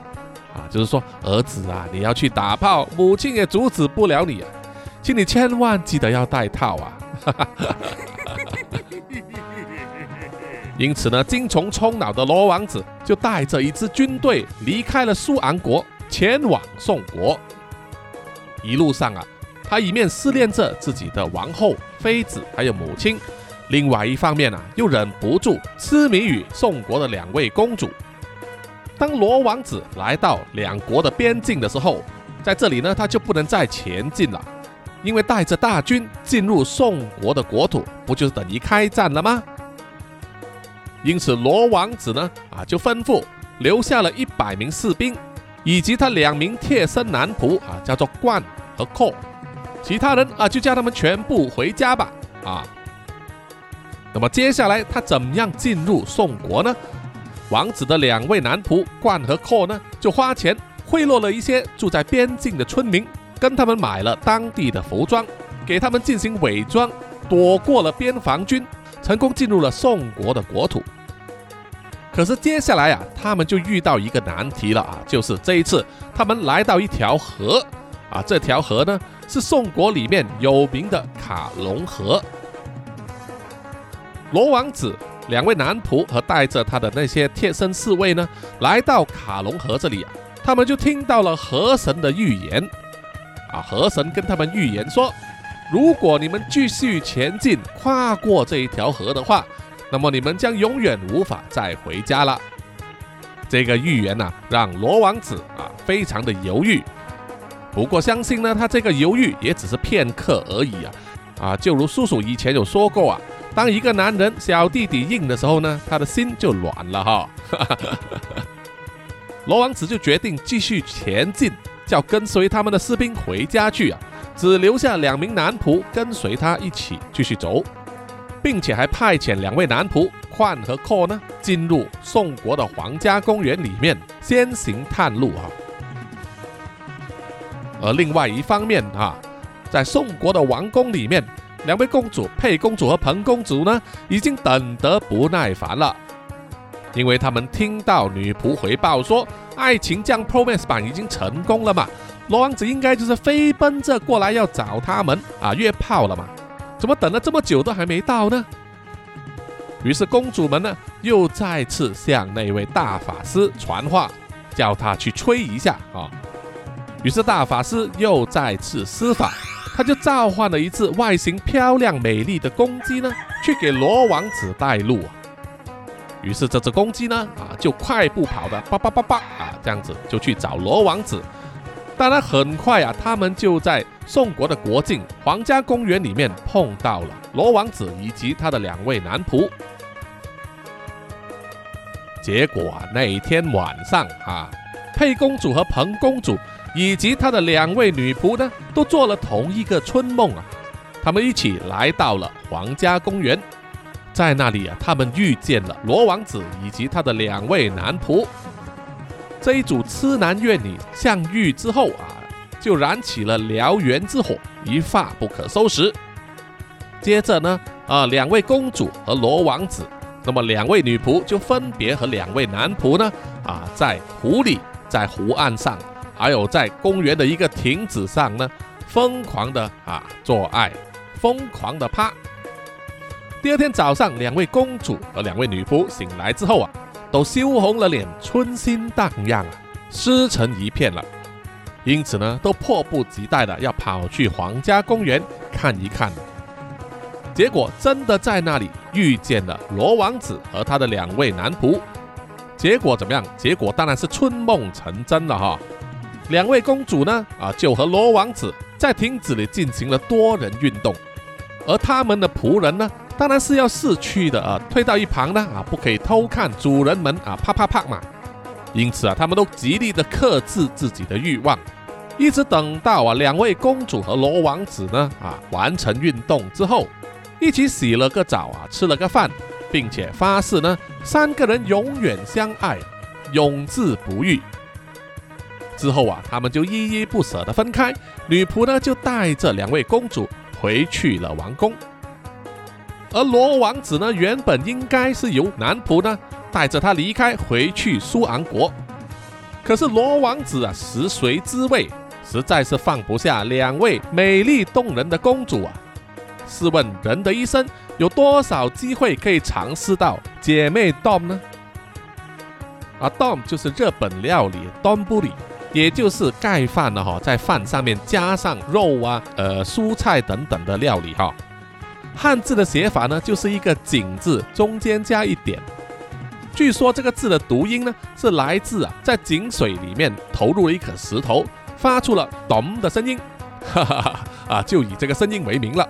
B: 啊，就是说，儿子啊，你要去打炮，母亲也阻止不了你啊，请你千万记得要带套啊！因此呢，精虫充脑的罗王子就带着一支军队离开了苏昂国，前往宋国。一路上啊，他一面思念着自己的王后、妃子还有母亲，另外一方面啊，又忍不住痴迷于宋国的两位公主。当罗王子来到两国的边境的时候，在这里呢，他就不能再前进了，因为带着大军进入宋国的国土，不就是等于开战了吗？因此，罗王子呢，啊，就吩咐留下了一百名士兵，以及他两名贴身男仆，啊，叫做冠和寇，其他人啊，就叫他们全部回家吧，啊。那么接下来他怎么样进入宋国呢？王子的两位男仆冠和寇呢，就花钱贿赂了一些住在边境的村民，跟他们买了当地的服装，给他们进行伪装，躲过了边防军。成功进入了宋国的国土，可是接下来啊，他们就遇到一个难题了啊，就是这一次他们来到一条河啊，这条河呢是宋国里面有名的卡隆河。罗王子两位男仆和带着他的那些贴身侍卫呢，来到卡隆河这里啊，他们就听到了河神的预言啊，河神跟他们预言说。如果你们继续前进，跨过这一条河的话，那么你们将永远无法再回家了。这个预言呢，让罗王子啊非常的犹豫。不过相信呢，他这个犹豫也只是片刻而已啊啊！就如叔叔以前有说过啊，当一个男人小弟弟硬的时候呢，他的心就软了哈。罗王子就决定继续前进，叫跟随他们的士兵回家去啊。只留下两名男仆跟随他一起继续走，并且还派遣两位男仆宽和阔呢进入宋国的皇家公园里面先行探路啊。而另外一方面啊，在宋国的王宫里面，两位公主佩公主和彭公主呢已经等得不耐烦了，因为他们听到女仆回报说，爱情降 Promise 版已经成功了嘛。罗王子应该就是飞奔着过来要找他们啊，约炮了嘛？怎么等了这么久都还没到呢？于是公主们呢又再次向那位大法师传话，叫他去吹一下啊。于是大法师又再次施法，他就召唤了一只外形漂亮美丽的公鸡呢，去给罗王子带路啊。于是这只公鸡呢啊就快步跑的叭叭叭叭啊这样子就去找罗王子。当然，很快啊，他们就在宋国的国境皇家公园里面碰到了罗王子以及他的两位男仆。结果啊，那一天晚上啊，佩公主和彭公主以及他的两位女仆呢，都做了同一个春梦啊。他们一起来到了皇家公园，在那里啊，他们遇见了罗王子以及他的两位男仆。这一组痴男怨女相遇之后啊，就燃起了燎原之火，一发不可收拾。接着呢，啊，两位公主和罗王子，那么两位女仆就分别和两位男仆呢，啊，在湖里，在湖岸上，还有在公园的一个亭子上呢，疯狂的啊做爱，疯狂的趴。第二天早上，两位公主和两位女仆醒来之后啊。都羞红了脸，春心荡漾啊，湿成一片了。因此呢，都迫不及待的要跑去皇家公园看一看。结果真的在那里遇见了罗王子和他的两位男仆。结果怎么样？结果当然是春梦成真了哈。两位公主呢，啊，就和罗王子在亭子里进行了多人运动，而他们的仆人呢？当然是要逝去的啊，退到一旁呢啊，不可以偷看主人们啊，啪啪啪嘛。因此啊，他们都极力的克制自己的欲望，一直等到啊两位公主和罗王子呢啊完成运动之后，一起洗了个澡啊，吃了个饭，并且发誓呢三个人永远相爱，永志不渝。之后啊，他们就依依不舍的分开，女仆呢就带着两位公主回去了王宫。而罗王子呢，原本应该是由男仆呢带着他离开，回去苏昂国。可是罗王子啊，食髓知味，实在是放不下两位美丽动人的公主啊。试问人的一生有多少机会可以尝试到姐妹 dom 呢？啊，dom 就是日本料理 donburi，也就是盖饭了哈，在饭上面加上肉啊、呃蔬菜等等的料理哈。汉字的写法呢，就是一个井字，中间加一点。据说这个字的读音呢，是来自啊，在井水里面投入了一颗石头，发出了咚的声音。哈哈哈，啊，就以这个声音为名了。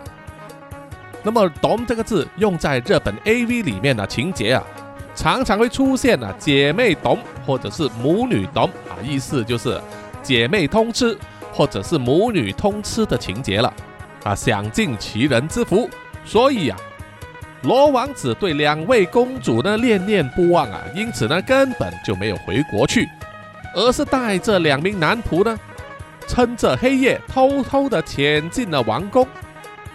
B: 那么“咚”这个字用在日本 AV 里面的情节啊，常常会出现啊姐妹懂或者是母女懂啊，意思就是姐妹通吃或者是母女通吃的情节了啊，享尽其人之福。所以啊，罗王子对两位公主呢恋念不忘啊，因此呢根本就没有回国去，而是带着两名男仆呢，趁着黑夜偷偷的潜进了王宫。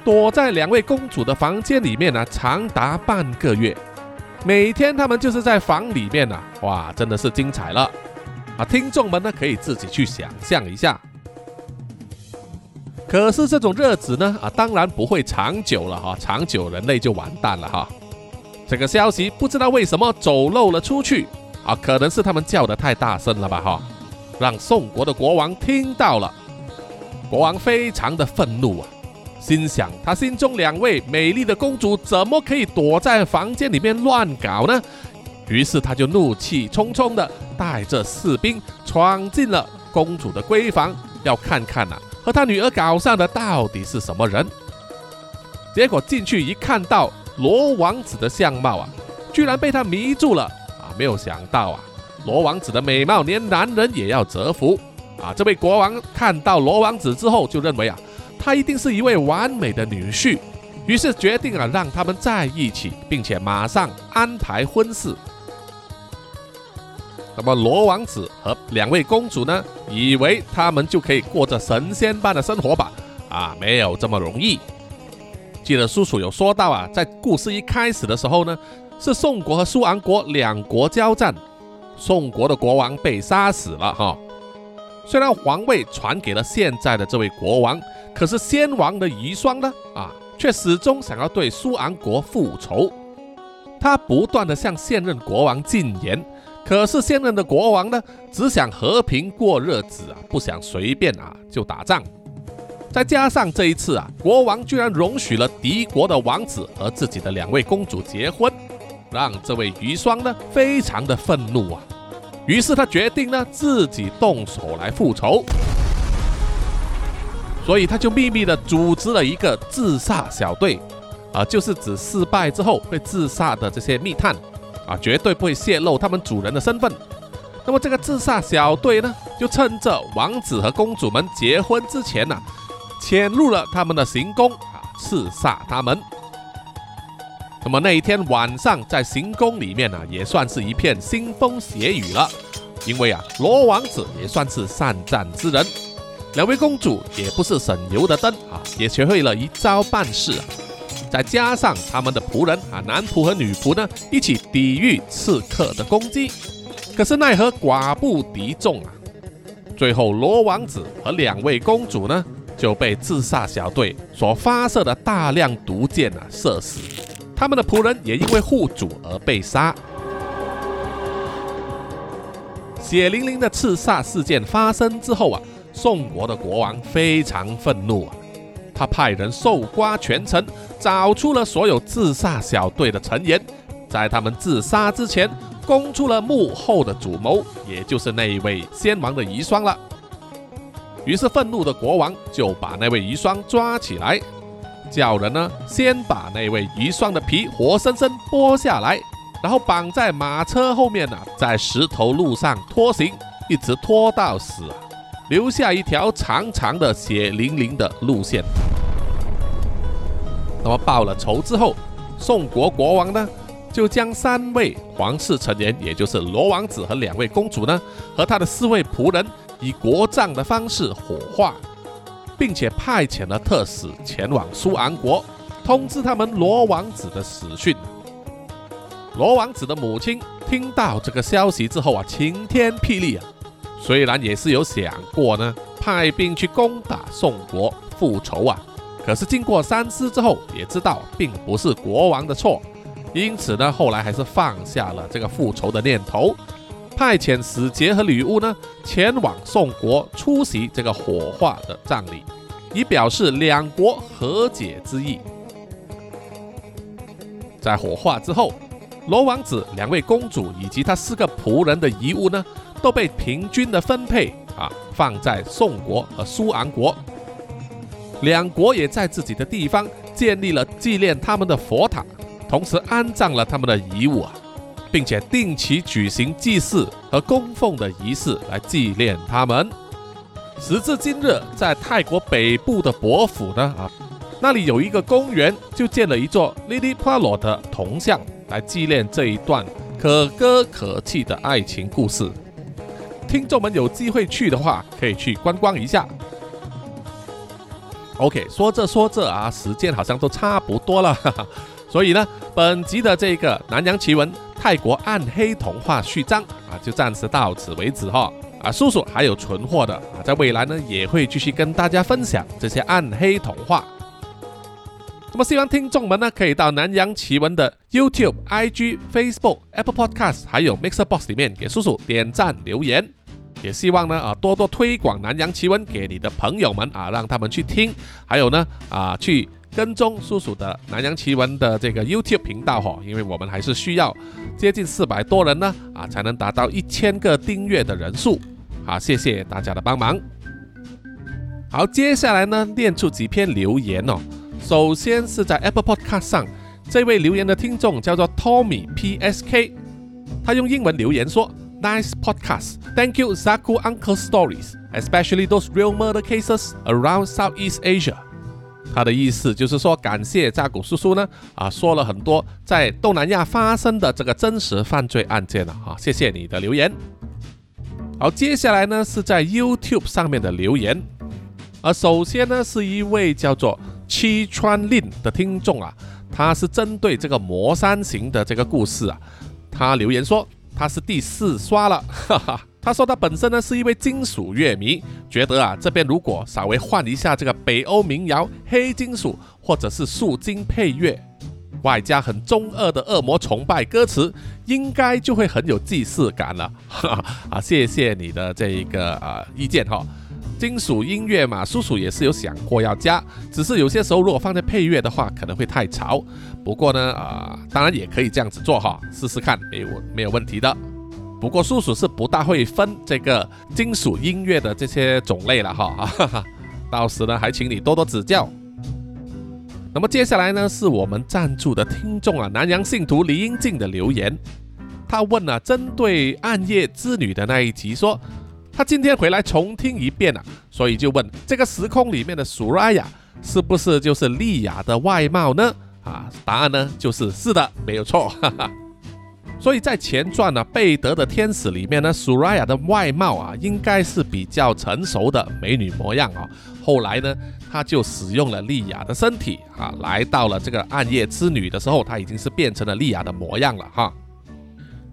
B: 躲在两位公主的房间里面呢，长达半个月。每天他们就是在房里面呢，哇，真的是精彩了啊！听众们呢可以自己去想象一下。可是这种日子呢，啊，当然不会长久了哈，长久人类就完蛋了哈。这个消息不知道为什么走漏了出去啊，可能是他们叫的太大声了吧哈，让宋国的国王听到了。国王非常的愤怒啊。心想，他心中两位美丽的公主怎么可以躲在房间里面乱搞呢？于是他就怒气冲冲的带着士兵闯进了公主的闺房，要看看呐，和他女儿搞上的到底是什么人。结果进去一看到罗王子的相貌啊，居然被他迷住了啊！没有想到啊，罗王子的美貌连男人也要折服啊！这位国王看到罗王子之后，就认为啊。他一定是一位完美的女婿，于是决定啊让他们在一起，并且马上安排婚事。那么罗王子和两位公主呢，以为他们就可以过着神仙般的生活吧？啊，没有这么容易。记得叔叔有说到啊，在故事一开始的时候呢，是宋国和苏昂国两国交战，宋国的国王被杀死了哈。虽然皇位传给了现在的这位国王。可是先王的遗孀呢？啊，却始终想要对苏昂国复仇。他不断的向现任国王进言，可是现任的国王呢，只想和平过日子啊，不想随便啊就打仗。再加上这一次啊，国王居然容许了敌国的王子和自己的两位公主结婚，让这位遗孀呢非常的愤怒啊。于是他决定呢自己动手来复仇。所以他就秘密的组织了一个自杀小队，啊，就是指失败之后会自杀的这些密探，啊，绝对不会泄露他们主人的身份。那么这个自杀小队呢，就趁着王子和公主们结婚之前呢，潜入了他们的行宫，啊，刺杀他们。那么那一天晚上在行宫里面呢，也算是一片腥风血雨了，因为啊，罗王子也算是善战之人。两位公主也不是省油的灯啊，也学会了一招半式啊。再加上他们的仆人啊，男仆和女仆呢，一起抵御刺客的攻击。可是奈何寡不敌众啊！最后罗王子和两位公主呢，就被自杀小队所发射的大量毒箭啊射死。他们的仆人也因为护主而被杀。血淋淋的刺杀事件发生之后啊。宋国的国王非常愤怒啊，他派人搜刮全城，找出了所有自杀小队的成员，在他们自杀之前，供出了幕后的主谋，也就是那一位先王的遗孀了。于是愤怒的国王就把那位遗孀抓起来，叫人呢先把那位遗孀的皮活生生剥下来，然后绑在马车后面呢，在石头路上拖行，一直拖到死。留下一条长长的血淋淋的路线。那么报了仇之后，宋国国王呢，就将三位皇室成员，也就是罗王子和两位公主呢，和他的四位仆人，以国葬的方式火化，并且派遣了特使前往苏昂国，通知他们罗王子的死讯。罗王子的母亲听到这个消息之后啊，晴天霹雳啊！虽然也是有想过呢，派兵去攻打宋国复仇啊，可是经过三思之后，也知道并不是国王的错，因此呢，后来还是放下了这个复仇的念头，派遣使节和礼物呢前往宋国出席这个火化的葬礼，以表示两国和解之意。在火化之后，罗王子、两位公主以及他四个仆人的遗物呢？都被平均的分配啊，放在宋国和苏昂国。两国也在自己的地方建立了纪念他们的佛塔，同时安葬了他们的遗物啊，并且定期举行祭祀和供奉的仪式来纪念他们。时至今日，在泰国北部的伯府呢啊，那里有一个公园，就建了一座 Lily Palo 的铜像，来纪念这一段可歌可泣的爱情故事。听众们有机会去的话，可以去观光一下。OK，说着说着啊，时间好像都差不多了，哈哈。所以呢，本集的这个南洋奇闻泰国暗黑童话序章啊，就暂时到此为止哈。啊，叔叔还有存货的啊，在未来呢也会继续跟大家分享这些暗黑童话。那么希望听众们呢可以到南洋奇闻的 YouTube、IG、Facebook、Apple Podcast 还有 Mixer Box 里面给叔叔点赞留言。也希望呢啊多多推广南洋奇闻给你的朋友们啊，让他们去听，还有呢啊去跟踪叔叔的南洋奇闻的这个 YouTube 频道哈，因为我们还是需要接近四百多人呢啊，才能达到一千个订阅的人数。好，谢谢大家的帮忙。好，接下来呢念出几篇留言哦。首先是在 Apple Podcast 上，这位留言的听众叫做 Tommy PSK，他用英文留言说。Nice podcast. Thank you, Zaku Uncle Stories, especially those real murder cases around Southeast Asia. 他的意思就是说，感谢扎古叔叔呢，啊，说了很多在东南亚发生的这个真实犯罪案件了，哈，谢谢你的留言。好，接下来呢是在 YouTube 上面的留言，而首先呢是一位叫做七川令的听众啊，他是针对这个魔山行的这个故事啊，他留言说。他是第四刷了，哈哈。他说他本身呢是一位金属乐迷，觉得啊这边如果稍微换一下这个北欧民谣黑金属或者是素金配乐，外加很中二的恶魔崇拜歌词，应该就会很有既视感了。哈 啊，谢谢你的这一个啊意见哈。金属音乐嘛，叔叔也是有想过要加，只是有些时候如果放在配乐的话，可能会太吵。不过呢，啊，当然也可以这样子做哈，试试看，没有没有问题的。不过叔叔是不大会分这个金属音乐的这些种类了哈，到时呢还请你多多指教。那么接下来呢，是我们赞助的听众啊，南洋信徒李英静的留言，他问了针对暗夜之女的那一集说。他今天回来重听一遍了，所以就问这个时空里面的苏拉雅是不是就是莉亚的外貌呢？啊，答案呢就是是的，没有错。哈哈。所以在前传呢《贝德的天使》里面呢，苏拉雅的外貌啊应该是比较成熟的美女模样啊。后来呢，他就使用了莉亚的身体啊，来到了这个暗夜之女的时候，他已经是变成了莉亚的模样了哈。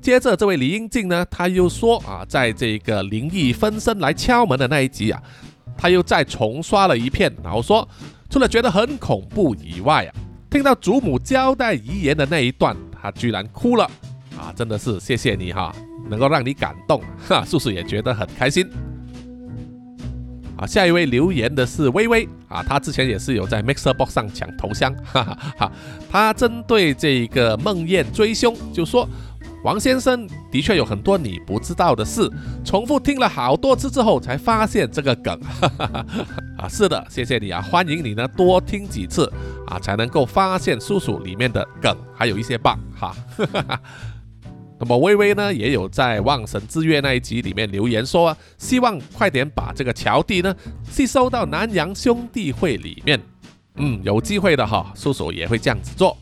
B: 接着，这位李英静呢，他又说啊，在这个灵异分身来敲门的那一集啊，他又再重刷了一遍，然后说，除了觉得很恐怖以外啊，听到祖母交代遗言的那一段，他居然哭了啊！真的是谢谢你哈，能够让你感动，哈，叔叔也觉得很开心。啊，下一位留言的是微微啊，他之前也是有在 Mixer Box 上抢头像，哈哈哈。他针对这个梦魇追凶就说。王先生的确有很多你不知道的事，重复听了好多次之后才发现这个梗，哈哈哈啊，是的，谢谢你啊，欢迎你呢多听几次啊，才能够发现叔叔里面的梗，还有一些 bug 哈。那么微微呢也有在《望神之月》那一集里面留言说啊，希望快点把这个乔弟呢吸收到南洋兄弟会里面，嗯，有机会的哈，叔叔也会这样子做。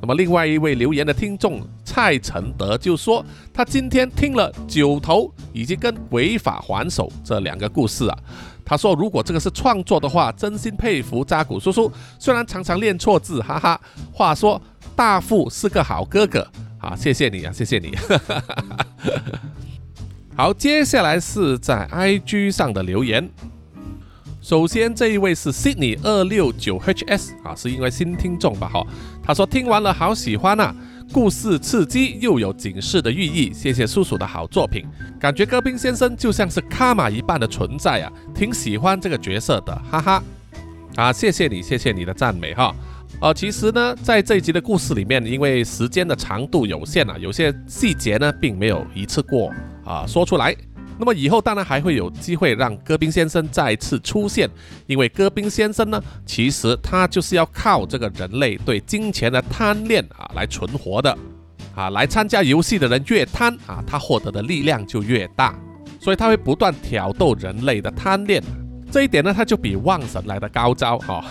B: 那么另外一位留言的听众蔡承德就说，他今天听了九头以及跟鬼法还手这两个故事啊，他说如果这个是创作的话，真心佩服扎古叔叔，虽然常常念错字，哈哈。话说大富是个好哥哥啊，谢谢你啊，谢谢你。好，接下来是在 IG 上的留言。首先，这一位是 Sydney 二六九 HS 啊，是因为新听众吧？哈，他说听完了好喜欢呐，故事刺激又有警示的寓意，谢谢叔叔的好作品，感觉戈宾先生就像是卡玛一般的存在啊，挺喜欢这个角色的，哈哈。啊，谢谢你，谢谢你的赞美哈。呃，其实呢，在这一集的故事里面，因为时间的长度有限啊，有些细节呢并没有一次过啊说出来。那么以后当然还会有机会让戈宾先生再次出现，因为戈宾先生呢，其实他就是要靠这个人类对金钱的贪恋啊来存活的，啊，来参加游戏的人越贪啊，他获得的力量就越大，所以他会不断挑逗人类的贪恋，这一点呢，他就比望神来的高招哈，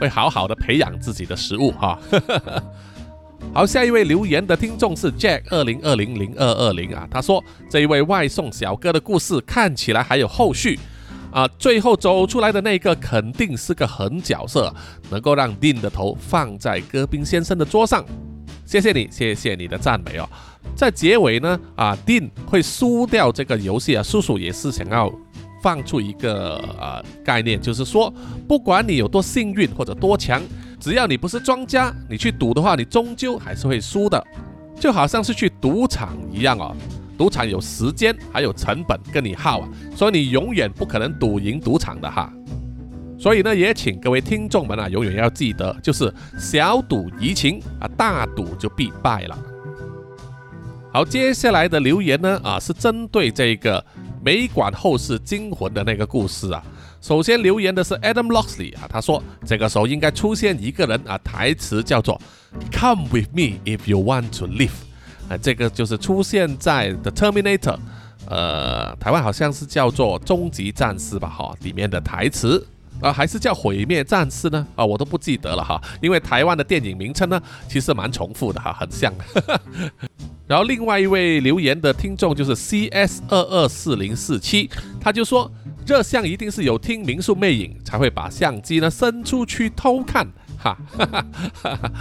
B: 会好好的培养自己的食物哈。好，下一位留言的听众是 Jack 二零二零零二二零啊，他说这一位外送小哥的故事看起来还有后续啊，最后走出来的那个肯定是个狠角色，能够让 Dean 的头放在戈宾先生的桌上。谢谢你，谢谢你的赞美哦。在结尾呢啊，Dean 会输掉这个游戏啊，叔叔也是想要放出一个呃概念，就是说不管你有多幸运或者多强。只要你不是庄家，你去赌的话，你终究还是会输的，就好像是去赌场一样哦。赌场有时间，还有成本跟你耗啊，所以你永远不可能赌赢赌场的哈。所以呢，也请各位听众们啊，永远要记得，就是小赌怡情啊，大赌就必败了。好，接下来的留言呢啊，是针对这个美馆后世惊魂的那个故事啊。首先留言的是 Adam Loxley 啊，他说这个时候应该出现一个人啊，台词叫做 "Come with me if you want to live"，啊，这个就是出现在 The Terminator，呃，台湾好像是叫做终极战士吧，哈，里面的台词啊，还是叫毁灭战士呢？啊，我都不记得了哈，因为台湾的电影名称呢，其实蛮重复的哈，很像。然后另外一位留言的听众就是 CS 二二四零四七，他就说。热像一定是有听民宿魅影才会把相机呢伸出去偷看，哈，哈哈哈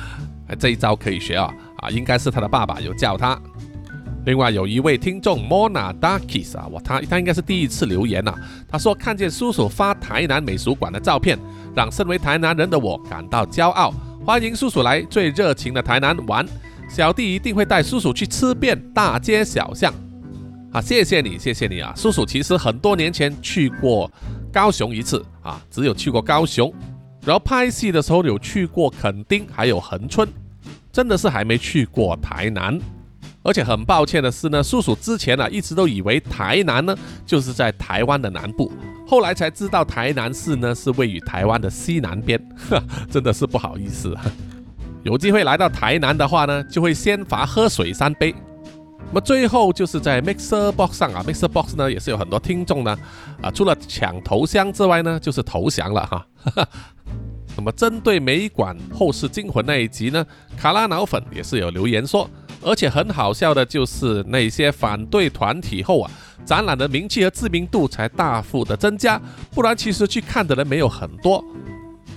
B: 这一招可以学啊啊，应该是他的爸爸有教他。另外有一位听众 Mona Darkis 啊，我他他应该是第一次留言呐，他说看见叔叔发台南美术馆的照片，让身为台南人的我感到骄傲。欢迎叔叔来最热情的台南玩，小弟一定会带叔叔去吃遍大街小巷。啊，谢谢你，谢谢你啊，叔叔。其实很多年前去过高雄一次啊，只有去过高雄，然后拍戏的时候有去过垦丁，还有恒春，真的是还没去过台南。而且很抱歉的是呢，叔叔之前呢一直都以为台南呢就是在台湾的南部，后来才知道台南市呢是位于台湾的西南边，呵 真的是不好意思。有机会来到台南的话呢，就会先罚喝水三杯。那么最后就是在 Mixer Box 上啊，Mixer Box 呢也是有很多听众呢，啊，除了抢头香之外呢，就是投降了哈。那么针对美馆后世惊魂那一集呢，卡拉脑粉也是有留言说，而且很好笑的就是那些反对团体后啊，展览的名气和知名度才大幅的增加，不然其实去看的人没有很多。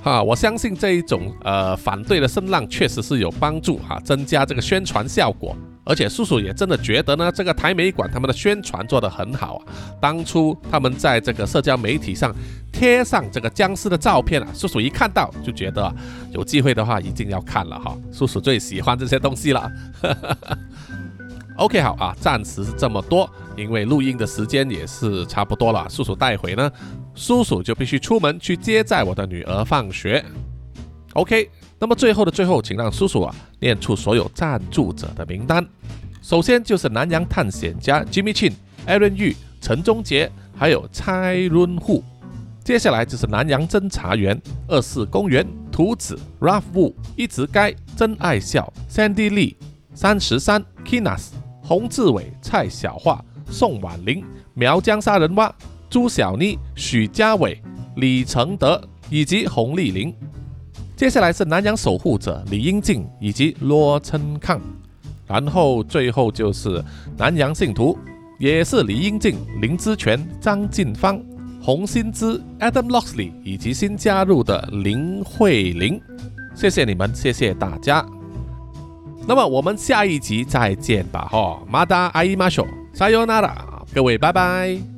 B: 哈，我相信这一种呃反对的声浪确实是有帮助哈，增加这个宣传效果。而且叔叔也真的觉得呢，这个台美馆他们的宣传做得很好啊。当初他们在这个社交媒体上贴上这个僵尸的照片啊，叔叔一看到就觉得啊有机会的话一定要看了哈。叔叔最喜欢这些东西了。OK，好啊，暂时是这么多，因为录音的时间也是差不多了。叔叔待会呢，叔叔就必须出门去接载我的女儿放学。OK。那么最后的最后，请让叔叔啊念出所有赞助者的名单。首先就是南洋探险家 Jimmy Chin、Aaron Yu、陈忠杰，还有蔡润户。接下来就是南洋侦查员、二四公园、图子、Ralph Wu、一直该、真爱笑、Sandy Lee、三十三、Kinas、洪志伟、蔡小桦、宋婉玲、苗疆杀人蛙、朱小妮、许家伟、李承德以及洪丽玲。接下来是南洋守护者李英静以及罗琛康，然后最后就是南洋信徒，也是李英静、林之权、张晋芳、洪新之、Adam Loxley 以及新加入的林慧玲。谢谢你们，谢谢大家。那么我们下一集再见吧，哈，马达阿伊马修，撒尤那拉，各位拜拜。